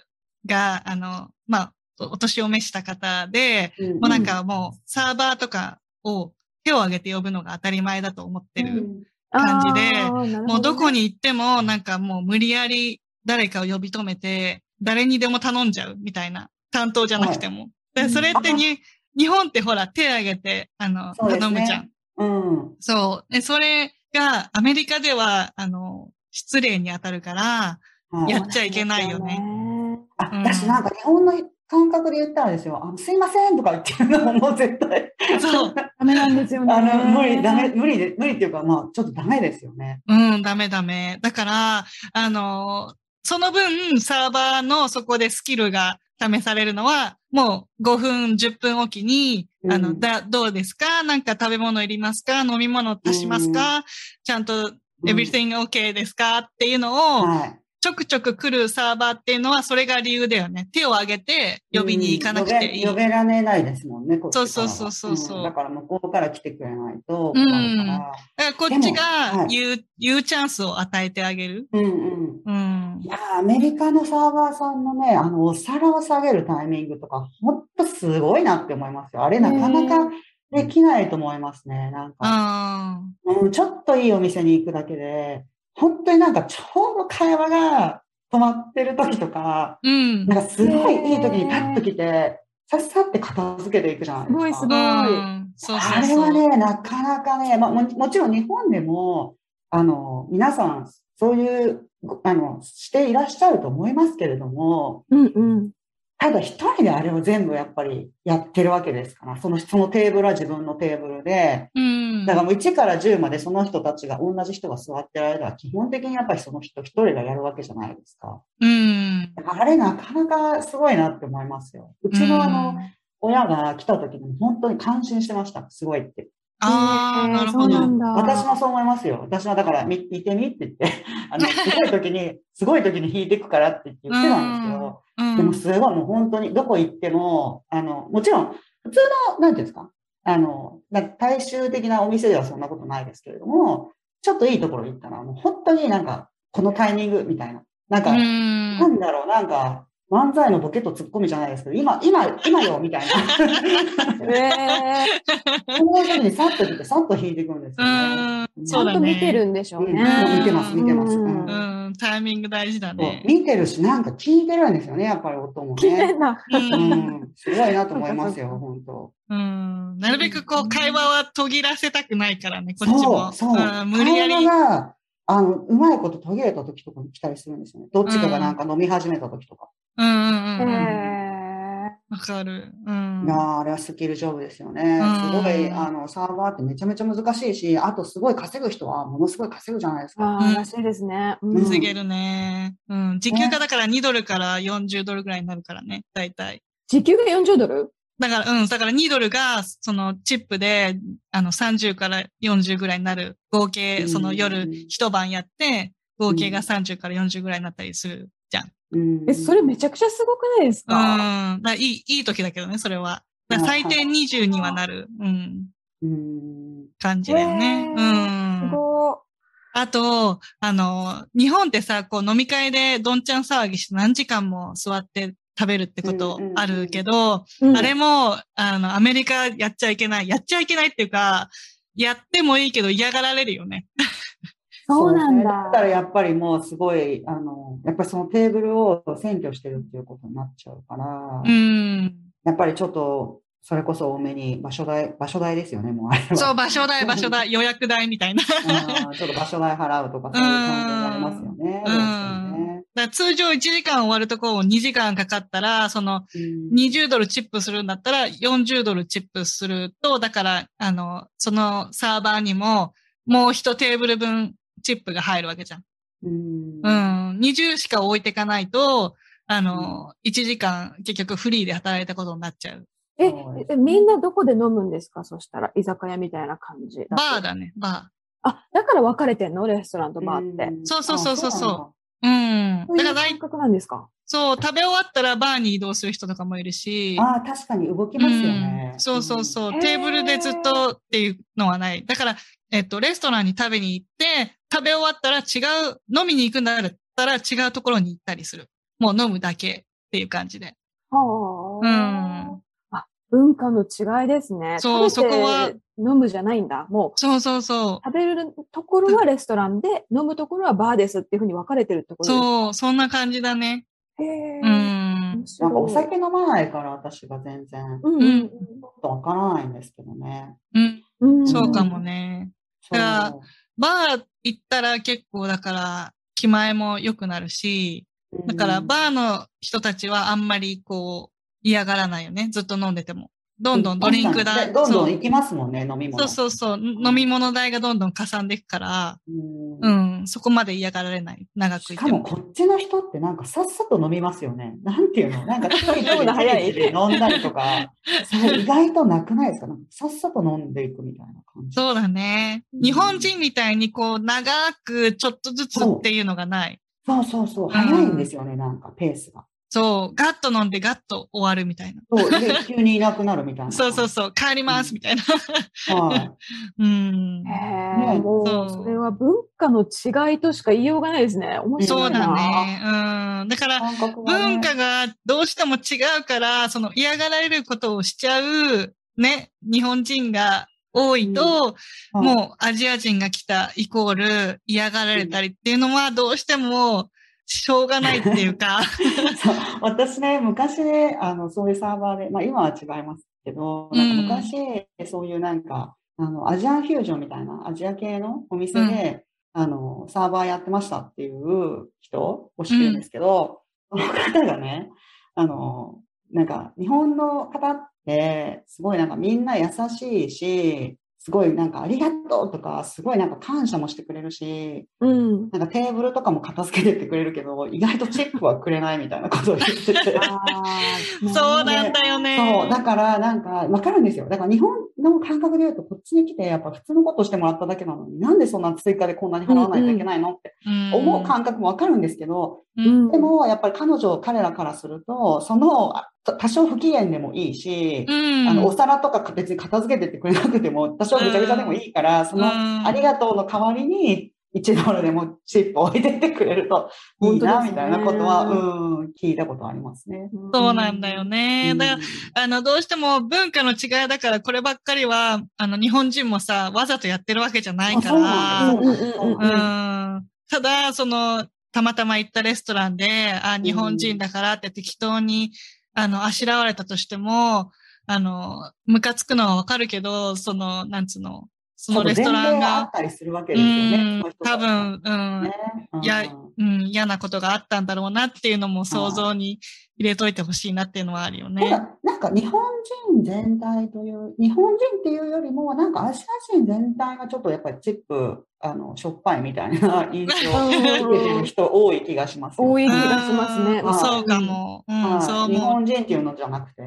が、あの、まあ、お年を召した方で、うんもうなんかもうサーバーとかを手を挙げて呼ぶのが当たり前だと思ってる。感じであーなるほどねもうどこに行ってもなんかもう無理やり誰かを呼び止めて、誰にでも頼んじゃうみたいな。担当じゃなくても。でそれってに、日本ってほら手挙げて、あの、ね頼むじゃん。うん。そう。で、それがアメリカでは、あの、失礼に当たるから、はいやっちゃいけないよね。あ、うん私なんか日本の感覚で言ったらですよ。あの、すいませんとか言ってるのももう絶対。そう。ダメなんですよね。あの、無理、ダメ、無理で、無理っていうか、まあ、ちょっとダメですよね。うん、ダメダメ。だから、あの、その分、サーバーのそこでスキルが試されるのは、もう5分、10分おきに、あの、うんだ、どうですか？なんか食べ物いりますか？飲み物足しますか、ちゃんと、うん。everything okay ですか？っていうのを、はい。ちょくちょく来るサーバーっていうのは、それが理由だよね。手を挙げて呼びに行かなくていい。うん呼べられないですもんね、こっちそうそうそうそうそうんだから向こうから来てくれないとうん。だからこっちでもはいが言う、言うチャンスを与えてあげる。うんうん。うんい。やーアメリカのサーバーさんのね、あの、お皿を下げるタイミングとか、ほんとすごいなって思いますよ。あれなかなかできないと思いますね。なんか、あうん、ちょっといいお店に行くだけで、本当になんかちょうど会話が止まってる時とか、ーうん。なんかすごいいい時にパッと来て、さっさって片付けていくじゃないですか。すごいすごいうんそうそうそう。あれはね、なかなかね、まあ、ももちろん日本でも、あの、皆さん、そういう、ごあの、していらっしゃると思いますけれども、うんうん。ただ一人であれを全部やっぱりやってるわけですから、その、そのテーブルは自分のテーブルで、うん。だからもう1から10までその人たちが同じ人が座ってる間は基本的にやっぱりその人一人がやるわけじゃないですか。うん。あれなかなかすごいなって思いますよ。うちのあの、親が来た時に本当に感心してました。すごいって。ああ、なるほど。そうなんだ。私もそう思いますよ。私はだから、み、見てみって言って、あの、すごい時に、すごい時に弾いていくからって言ってたんですけど、うん。でもすごいもう本当に、どこ行っても、あの、もちろん、普通の、なんていうんですか、あの、な大衆的なお店ではそんなことないですけれども、ちょっといいところ行ったら、もう本当になんか、このタイミングみたいな。なんか、うんなんだろう、なんか、漫才のボケとツッコミじゃないですけど、今、今、今よ、みたいな。えその時にさっと来て、さっと弾いていくんですよね。うん。ー、ちゃん。と見てるんでしょうね。うん見てます見てますうんうん。タイミング大事だね。見てるし、なんか聞いてるんですよね、やっぱり音も綺麗ね。な。う。うんん、すごいなと思いますよ、本当。うん。なるべくこう、会話は途切らせたくないからね、こっちも。そう、そう。ん無理やり。あの、うまいこと途切れた時とかに来たりするんですよね。どっちかがなんか飲み始めた時とか。うんうんうんうん。えわかる。うんい。やーあれはスキル勝負ですよね。うんすごい、あの、サーバーってめちゃめちゃ難しいし、あとすごい稼ぐ人はものすごい稼ぐじゃないですー、か。ああ、らしいですね。うんうん稼げるね。うん。時給がだから2ドルから40ドルぐらいになるからね、大体。時給が40ドル？だから、うん。だから2ドルが、そのチップで、あの30から40ぐらいになる。合計、その夜うん一晩やって、合計が30から40ぐらいになったりするじゃん。うんえ、それめちゃくちゃすごくないですうん。か、だいい、いい時だけどね、それは。だ最低20にはなる、うん、うん。感じだよね。へうーすん。ごあと、あの、日本ってさ、こう飲み会でどんちゃん騒ぎして何時間も座って食べるってことあるけど、い。うんあれも、あの、アメリカやっちゃいけない。やっちゃいけないっていうか、やってもいいけど嫌がられるよね。そうなんねだだ。ったらやっぱりもうすごい、あの、やっぱりそのテーブルを占拠してるっていうことになっちゃうから、うん。やっぱりちょっと、それこそ多めに場所代、場所代ですよね、もうあれは。そう、場所代、場所代、予約代みたいな。うんちょっと場所代払うとかそういう感じになりますよね。ねだ通常1時間終わるところを2時間かかったら、そのうん20ドルチップするんだったら40ドルチップすると、だから、あの、そのサーバーにももう1テーブル分チップが入るわけじゃん。うんうん。20しか置いていかないと、あの、1時間結局フリーで働いたことになっちゃう。えみんなどこで飲むんですか？そしたら、居酒屋みたいな感じ。バーだね、バあ、だから分かれてんの？レストランとバーって。んそうそうそうそうそうあー。うん。だから大感覚なんですか？そう、食べ終わったらバーに移動する人とかもいるし。あー確かに動きますよねう。んそうそうそうう。んテーブルでずっとっていうのはない。だから、えっと、レストランに食べに行って、食べ終わったら違う、飲みに行くんだったら違うところに行ったりする。もう飲むだけっていう感じで。はあ。うんあ、文化の違いですね。そうそこは飲むじゃないんだ。もう、そうそうそう。食べるところはレストランで、飲むところはバーですっていうふうに分かれてるってことですか？そう、そんな感じだね。へえ。うんないんかお酒飲まないから私が全然、ちょうんうんっとわからないんですけどね。うん。うん。うんそうかも。ね。だからバー行ったら結構だから、気前も良くなるし、だからバーの人たちはあんまりこう嫌がらないよね。ずっと飲んでても。どんどんドリンク代、どんどそうん行きますもんね、飲み物。そうそうそう、飲み物代がどんどんかさんでいくから、うんうん、そこまで嫌がられない。長く。しかもこっちの人ってなんかさっさと飲みますよね。なんていうの？なんか一人飲むの早いで飲んだりとか、(laughs) それ意外となくないですか？さっさと飲んでいくみたいな感じ。そうだね。うん日本人みたいにこう長くちょっとずつっていうのがない。そうそうそう。早いんですよね、なんかペースが。そう、ガッと飲んでガッと終わるみたいな。そう、で、急にいなくなるみたいな。(laughs) そうそうそう、帰りますみたいな。はい。うん。へもそうう、それは文化の違いとしか言いようがないですね。面白そいうな。だね。うん。だから、ね文化がどうしても違うから、その嫌がられることをしちゃう、ね、日本人が多いと、うんもうアジア人が来たイコール嫌がられたりっていうのはどうしてもしょうがないっていうか。(laughs) そう私ね、昔ね、あの、そういうサーバーで、まあ今は違いますけど、なんか昔、そういうなんか、あの、アジアンフュージョンみたいな、アジア系のお店で、あの、サーバーやってましたっていう人を知ってるんですけど、その方がね、あの、なんか、日本の方って、すごいなんかみんな優しいし、すごいなんかありがとうとか、すごいなんか感謝もしてくれるし、うん。なんかテーブルとかも片付けてってくれるけど、意外とチップはくれないみたいなことを言ってて。(laughs) そうなんだよね。そう、だからなんかわかるんですよ。だから日本の感覚で言うと、こっちに来てやっぱ普通のことしてもらっただけなのに、なんでそんな追加でこんなに払わないといけないのってうん思う感覚もわかるんですけど、うんでもやっぱり彼女、彼らからすると、そのあ多少不機嫌でもいいし、うん。あの、お皿とか別に片付けてってくれなくても、多少ぐちゃぐちゃでもいいから、その、うんありがとうの代わりに、1ドルでもチップ置いてってくれるといいな、みたいなことは、うん、聞いたことありますね。そうなんだよね。だから、あの、どうしても文化の違いだから、こればっかりは、あの、日本人もさ、わざとやってるわけじゃないから。ただ、その、たまたま行ったレストランで、あ、日本人だからって適当に、あの、あしらわれたとしても、あの、ムカつくのはわかるけど、その、なんつうの、そのレストランがあっ、たりするわけうですよね。多分、うん、ね。いやうんうん、嫌なことがあったんだろうなっていうのも想像に入れといてほしいなっていうのはあるよね。なんか日本人全体という、日本人っていうよりも、なんかアジア人全体がちょっとやっぱりチップ、あの、しょっぱいみたいな印象を受けてる人多い気がしますよ。多い気がしますね。うんそうかも。うん、そう思う。本人っていうのじゃなくて？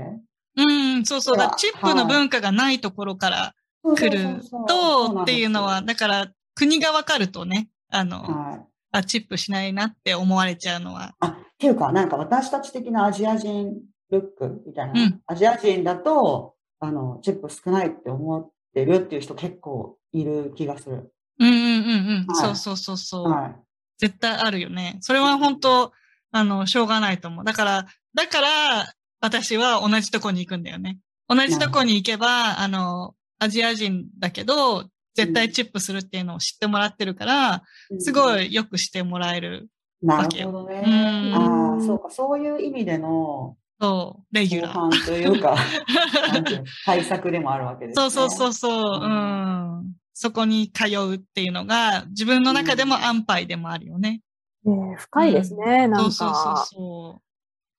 うん、そうそう。だチップの文化がないところから来るとっていうのは、だから国がわかるとね、あの、はい。あ、チップしないなって思われちゃうのは。あ、っていうか、なんか私たち的なアジア人ルックみたいな、うんアジア人だと、あの、チップ少ないって思ってるっていう人結構いる気がする。うんうんうんうん。はいそうそうそうそう。はい。絶対あるよね。それは本当、あの、しょうがないと思う。だから、だから、私は同じとこに行くんだよね。同じとこに行けば、あの、アジア人だけど、絶対チップするっていうのを知ってもらってるから、すごい。いよくしてもらえる。なるほどね。うんああ、そうか、そういう意味での、そう、レギュラー。というか、(laughs) 対策でもあるわけですね。そうそうそうそう、ううん。そこに通うっていうのが、自分の中でも安牌でもあるよね。ね深いですね、なんか。そうそうそうそ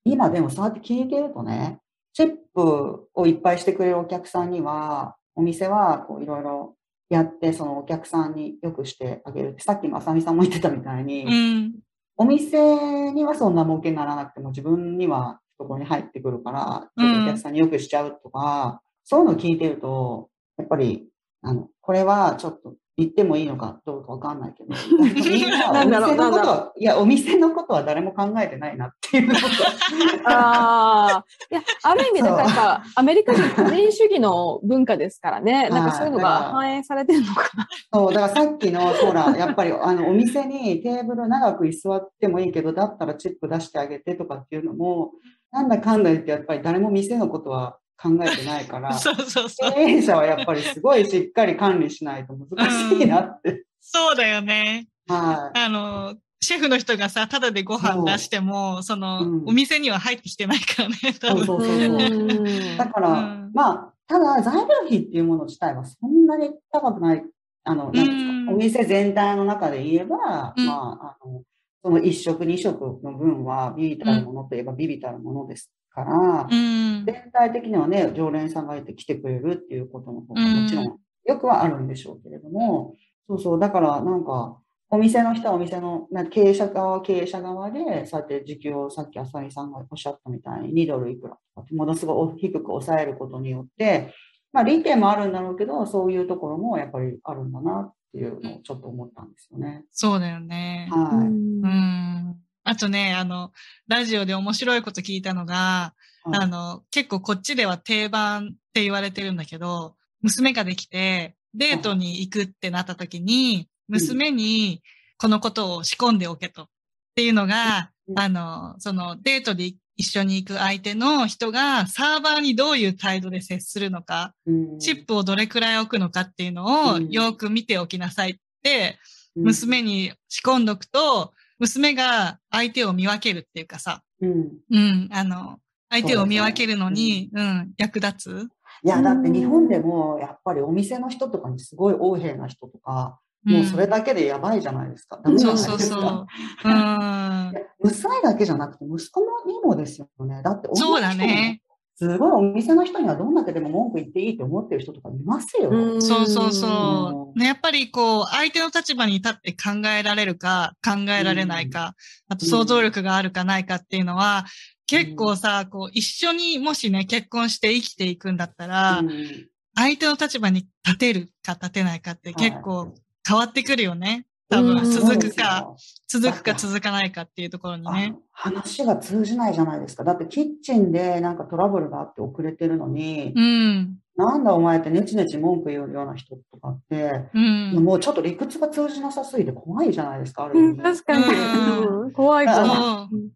今でもそうやって聞いてるとね、チップをいっぱいしてくれるお客さんには、お店はこういろいろやって、そのお客さんによくしてあげるって、さっきもあさみさんも言ってたみたいに、う。うん。お店にはそんな儲けにならなくても自分には懐に入ってくるから、お客さんによくしちゃうとか、そういうのを聞いてると、やっぱり、あの、これはちょっと言ってもいいのかどうかわかんないけど、(laughs) なんだろうなんだとは、いや、お店のことは誰も考えてないなっていうこと。(laughs) ああ。いや、ある意味、そうなんかアメリカ人個人主義の文化ですからね。(laughs) なんかそういうのがはい反映されてるのかな。そう、だからさっきの、ほら、やっぱり、あの、お店にテーブル長く居座ってもいいけど、だったらチップ出してあげてとかっていうのも、なんだかんだ言って、やっぱり誰も店のことは考えてないから、(laughs) そうそうそう。経営者はやっぱりすごいしっかり管理しないと難しいなって。そうだよね。はあの、シェフの人がさ、ただでご飯出しても、その、うん。お店には入ってきてないからね、多分。そうそう。そううんだから、うん。まあ、ただ、材料費っていうもの自体はそんなに高くない、あの、なんですか、うんお店全体の中で言えば、うん。まあ、あの、その一食二食の分はビビたるものといえばビビたるものですから、うん。全体的にはね、常連さんがいて来てくれるっていうことの方がもちろんよくはあるんでしょうけれども、そうそう、だからなんか、お店の人はお店のな経営者側は経営者側で、そうやって時給をさっき浅井さんがおっしゃったみたいに2ドルいくらとかってものすごい低く抑えることによって、まあ利点もあるんだろうけど、そういうところもやっぱりあるんだなっていうのをちょっと思ったんですよね。そうだよね。はい。うん。あとね、あの、ラジオで面白いこと聞いたのが、はいあの、結構こっちでは定番って言われてるんだけど、娘ができて、デートに行くってなった時に、娘にこのことを仕込んでおけと。っていうのが、うん。あの、そのデートで一緒に行く相手の人がサーバーにどういう態度で接するのか、うん。チップをどれくらい置くのかっていうのをうん。よく見ておきなさいって、うん。娘に仕込んどくと、娘が相手を見分けるっていうかさ、うん。うん、あの、相手を見分けるのに、うん、役立つ。いや、だって日本でもやっぱりお店の人とかにすごい横柄な人とか、もうそれだけでやばいじゃないですか。ダメじゃそうそうないですかそう。うん。娘だけじゃなくて息子にもですよね。だってそうだね。すごいお店の人にはどんだけでも文句言っていいって思ってる人とかいますよ。うんそうそうそう。ね、やっぱりこう、相手の立場に立って考えられるか、考えられないか、あと想像力があるかないかっていうのは、結構さ、こう、一緒にもしね、結婚して生きていくんだったら、うん相手の立場に立てるか立てないかって結構変わってくるよね。多分、うん続くか、続くか続かないかっていうところにね。あ話が通じないじゃないですか。だってキッチンでなんかトラブルがあって遅れてるのに、うん。なんだお前ってネチネチ文句言うような人とかって、うん。もうちょっと理屈が通じなさすぎて怖いじゃないですか、あるうん意味。確かに、怖いかあも。そう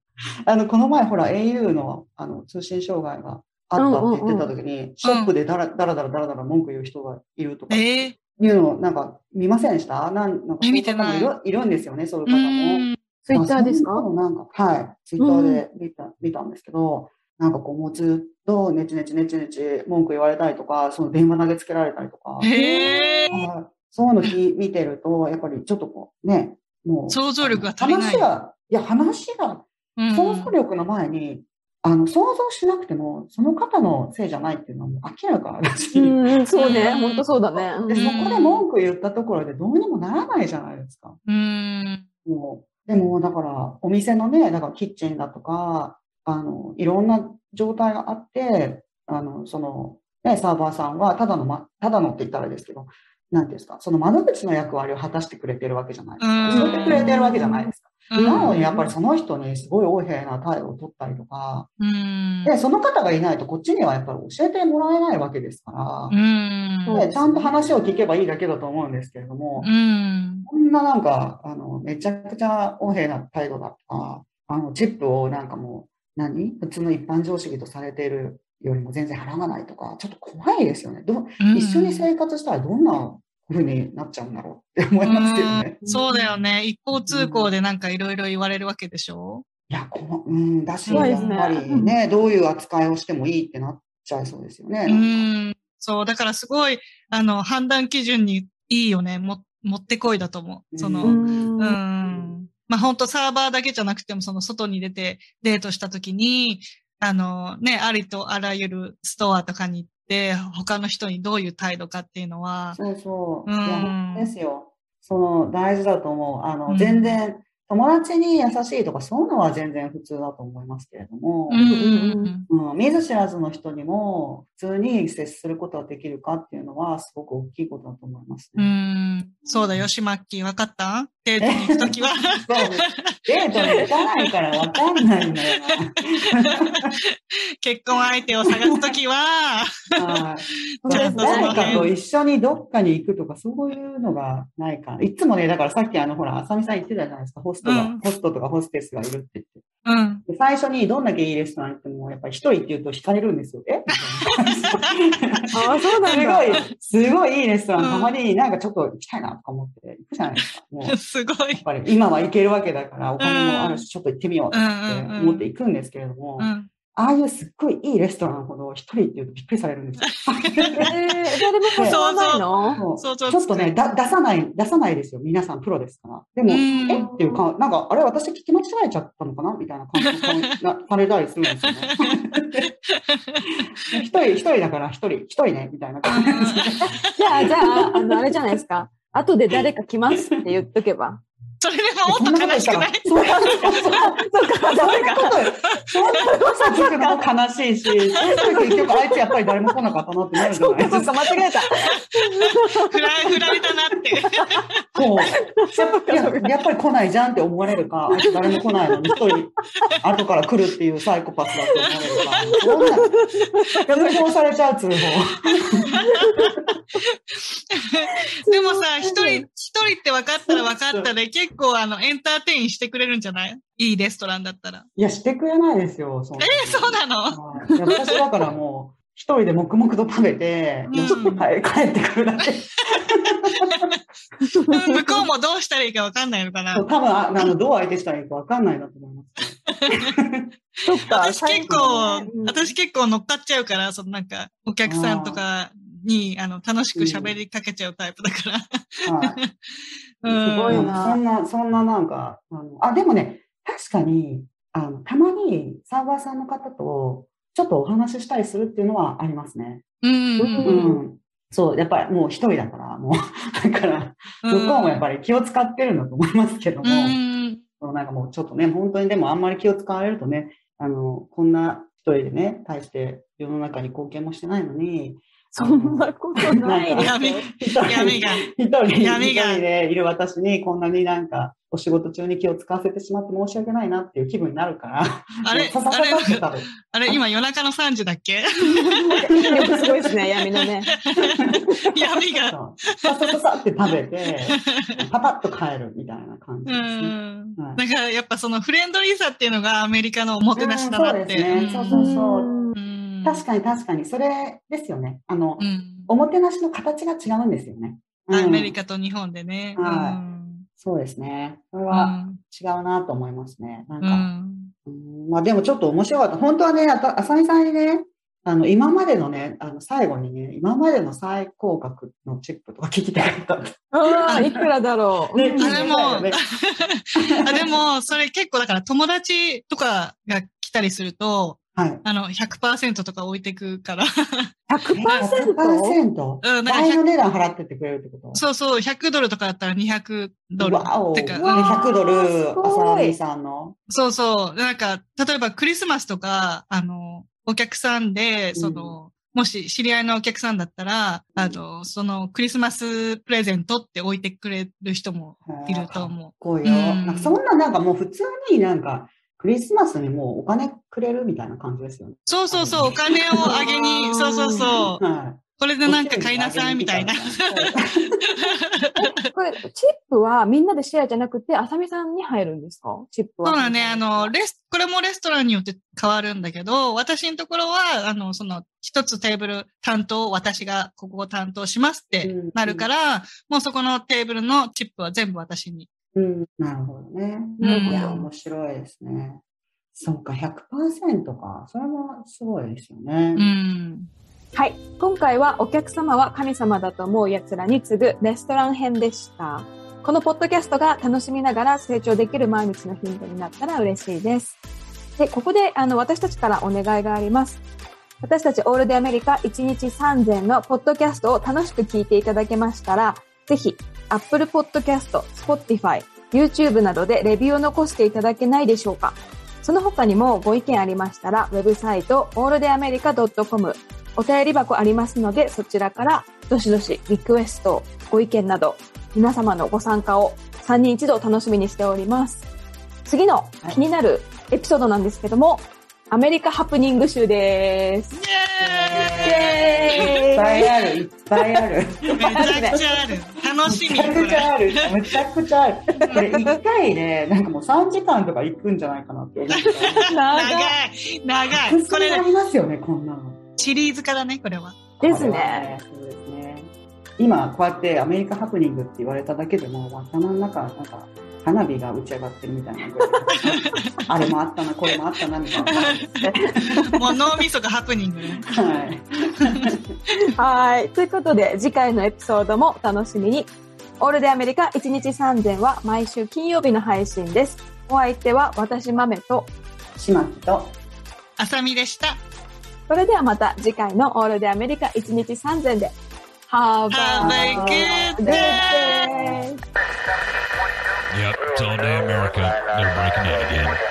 あの、この前ほら au のあの通信障害があったって言ってた時に、ショップでだらだらだらだらだら文句言う人がいるとか。ええいうのをなんか見ませんでした？なんなんかえ見てないいるいるんですよね、そういうう方も。ん。ツイッターですか？なのなんか、はい。ツイッターで見た、見たんですけど、なんかこう、もうずっとネチネチネチネチ文句言われたりとか、その電話投げつけられたりとか、へえ。はいそういうのき見てると、やっぱりちょっとこう、ね、もう。想像力が足りない話が、いや、話が、うん想像力の前に、あの、想像しなくても、その方のせいじゃないっていうのはもう明らかだし、うんうん、そうね。うん本当そうだね。うんで、そこで文句言ったところでどうにもならないじゃないですか。うん。もう、でも、だから、お店のね、だからキッチンだとか、あの、いろんな状態があって、あの、その、ね、サーバーさんは、ただの、ま、ただのって言ったらですけど、なんていうんですか、その窓口の役割を果たしてくれてるわけじゃないですか。うんてくれてるわけじゃないですか。うんなのに、やっぱりその人にすごい横柄な態度を取ったりとか、うん。で、その方がいないと、こっちにはやっぱり教えてもらえないわけですから、うん。でちゃんと話を聞けばいいだけだと思うんですけれども、うん。こんななんか、あの、めちゃくちゃ横柄な態度だとか、あの、チップをなんかもう、何？普通の一般常識とされているよりも全然払わないとか、ちょっと怖いですよね。どう一緒に生活したらどんな風になっちゃうんだろうって思いますけどね。うんそうだよね。一方通行でなんかいろいろ言われるわけでしょ？いや、この、うん、だし、怖いですねやっぱりね、どういう扱いをしてもいいってなっちゃいそうですよね。うん。そう。だからすごい、あの、判断基準にいいよね。も、持ってこいだと思う。その、ううんん。まあ本当サーバーだけじゃなくてもその外に出てデートした時に、あのね、ありとあらゆるストアとかに行って、他の人にどういう態度かっていうのは、そうそう。うんいや、ですよ。その、大事だと思う。あの、うん全然、友達に優しいとか、そういうのは全然普通だと思いますけれども、うんうんうん、見ず知らずの人にも普通に接することができるかっていうのはすごく大きいことだと思いますうね。ん、そうだよ、しまっきー、わかった？デートに行くときは。デートに行かないからわかんないんだよ。(laughs) 結婚相手を探すときは、な。はい。(laughs) そうですね。誰かと一緒にどっかに行くとかそういうのがないから。いつもね、だからさっきあのほら、あさみさん言ってたじゃないですか、ホストが、うんホストとかホステスがいるって言って。うん。で最初にどんだけいいレストラン行っても、やっぱり一人って言うと惹かれるんですよ。えああ、そうなんだ。すごい、すごいいいレストラン、うんたまになんかちょっと行きたいなとか思って行くじゃないですか。もう、や (laughs) すごいっ。ぱり今は行けるわけだから、お金もあるし、ちょっと行ってみようってうんうんうん思って行くんですけれども、うん。ああいうすっごいいいレストランほど一人って言うとびっくりされるんですよ。えー、誰も誘わ (laughs) ないの？そうちょっとね、だ出さない、出さないですよ。皆さんプロですから。でも、うんえっていうか、なんか、あれ私聞き間違えちゃったのかな？みたいな感じなされたりするんですよね。(laughs) 一人、一人だから一人、一人ね、みたいな感じで。じゃあ、じゃあ、あの、あれじゃないですか。後で誰か来ますって言っとけば。それでももっと悲しくない？そんなこと言ったらそうか、そんなこと、そんなこと聞くのも悲しいし、結局あいつやっぱり誰も来なかったなってなるじゃそうか、そうか、ないですか。間違えた。振ら振られたなって。そう。や、やっぱり来ないじゃんって思われるか、あいつ誰も来ないのに一人後から来るっていうサイコパスだと思われるか、通報されちゃう通報。でもさ、一人、一人って分かったら分かったで、結構あの、エンターテインしてくれるんじゃない？いいレストランだったら。いや、してくれないですよ。そえー、そうなの？私だからもう、一人で黙々と食べて、うん帰帰ってくるだけ。(laughs) 向こうもどうしたらいいか分かんないのかな多分ああの、どう相手したらいいかわかんないなと思います。(laughs) そっか、私結構、うん私結構乗っかっちゃうから、そのなんか、お客さんとかに、あの、楽しく喋りかけちゃうタイプだから。すごいなそんな、そんななんか、あの、あ、でもね、確かに、あの、たまにサーバーさんの方と、ちょっとお話ししたりするっていうのはありますね。うん。ううんん。そう、やっぱりもう一人だから、もう、だから、向こうもやっぱり気を使ってるんだと思いますけども、うん。そうなんかもうちょっとね、本当にでもあんまり気を使われるとね、あの、こんな一人でね、対して世の中に貢献もしてないのに、そんなことない。(laughs) 闇、闇が。一人、一闇が人でいる私にこんなになんかお仕事中に気を使わせてしまって申し訳ないなっていう気分になるから、あれ、さささあれ。あれ、今夜中の3時だっけ？すごいですね、闇のね。(laughs) 闇が。ささささって食べて、パパッと帰るみたいな感じうですね。ん。はいだからやっぱそのフレンドリーさっていうのがアメリカのおもてなしだなって。うんそうですねそうそうそううん確かに確かに、それですよね。あの、うんおもてなしの形が違うんですよね。うんアメリカと日本でね。はいうんそうですね。それうはん違うなと思いますね。なんか、うんうんまあでもちょっと面白かった。本当はね、あた浅見さんにね、あの、今までのね、あの、最後にね、今までの最高額のチップとか聞きたかった。ああ、いくらだろう。(laughs) ねうんあでも (laughs) あでも、それ結構だから友達とかが来たりすると、はい。あの、100%とか置いてくから。(laughs) 100%? 100%? うん、だから倍の100値段払ってってくれるってこと？そうそう、100ドルとかだったら200ドル。わお。てかでうわ100ドル、すごい浅見さんの？そうそう。なんか、例えばクリスマスとか、あの、お客さんで、その、もし知り合いのお客さんだったら、あの、そのクリスマスプレゼントって置いてくれる人もいると思こうよ。うんなんかそんななんかもう普通になんか、クリスマスにもうお金くれるみたいな感じですよね。う。そうそうそう、お金をあげに、そうそうそう。はこれでなんか買いなさいみたいな。これ、チップはみんなでシェアじゃなくて、あさみさんに入るんですか？チップは。そうだね。あの、レス、これもレストランによって変わるんだけど、私のところは、あの、その、一つテーブル担当、私がここを担当しますってなるから、もうそこのテーブルのチップは全部私に。うん、なるほどね。うんいや、面白いですね。そうか、100%か。それもすごいですよね。うん。はい。今回はお客様は神様だと思う奴らに次ぐレストラン編でした。このポッドキャストが楽しみながら成長できる毎日のヒントになったら嬉しいです。で、ここであの私たちからお願いがあります。私たちオールデアメリカ1日3000のポッドキャストを楽しく聞いていただけましたら、ぜひ Apple Podcast、Spotify、YouTube などでレビューを残していただけないでしょうか？その他にもご意見ありましたら、ウェブサイト alldeamerica.com お便り箱ありますので、そちらからどしどしリクエスト、ご意見など、皆様のご参加を3人一度楽しみにしております。次の気になるエピソードなんですけども、アメリカハプニング集です。イイエいっぱエーイいある、いっぱいある。ーイめちゃくちゃある。楽しみ、めちゃくち。ゃある。めちゃくちゃある。これ一回で、なんかもう3時間とか行くんじゃないかなって思った。長長いい、長い。これこれあ、りますよね、こんなの。シリーズ化だね、これは。ですね。そうですね。今、こうやってアメリカハプニングって言われただけでも、頭の中、なんか、花火が打ち上がってるみたいな。あれもあったな、これもあったな、みたいな。もう脳みそがハプニングね。はい。はい。ということで、次回のエピソードもお楽しみに。オールデアメリカ1日3000は毎週金曜日の配信です。お相手は私豆と、島木と、あさみでした。それではまた次回のオールデアメリカ1日3000で。Have Have a good good day! Yep, it's all day America. They're breaking in again.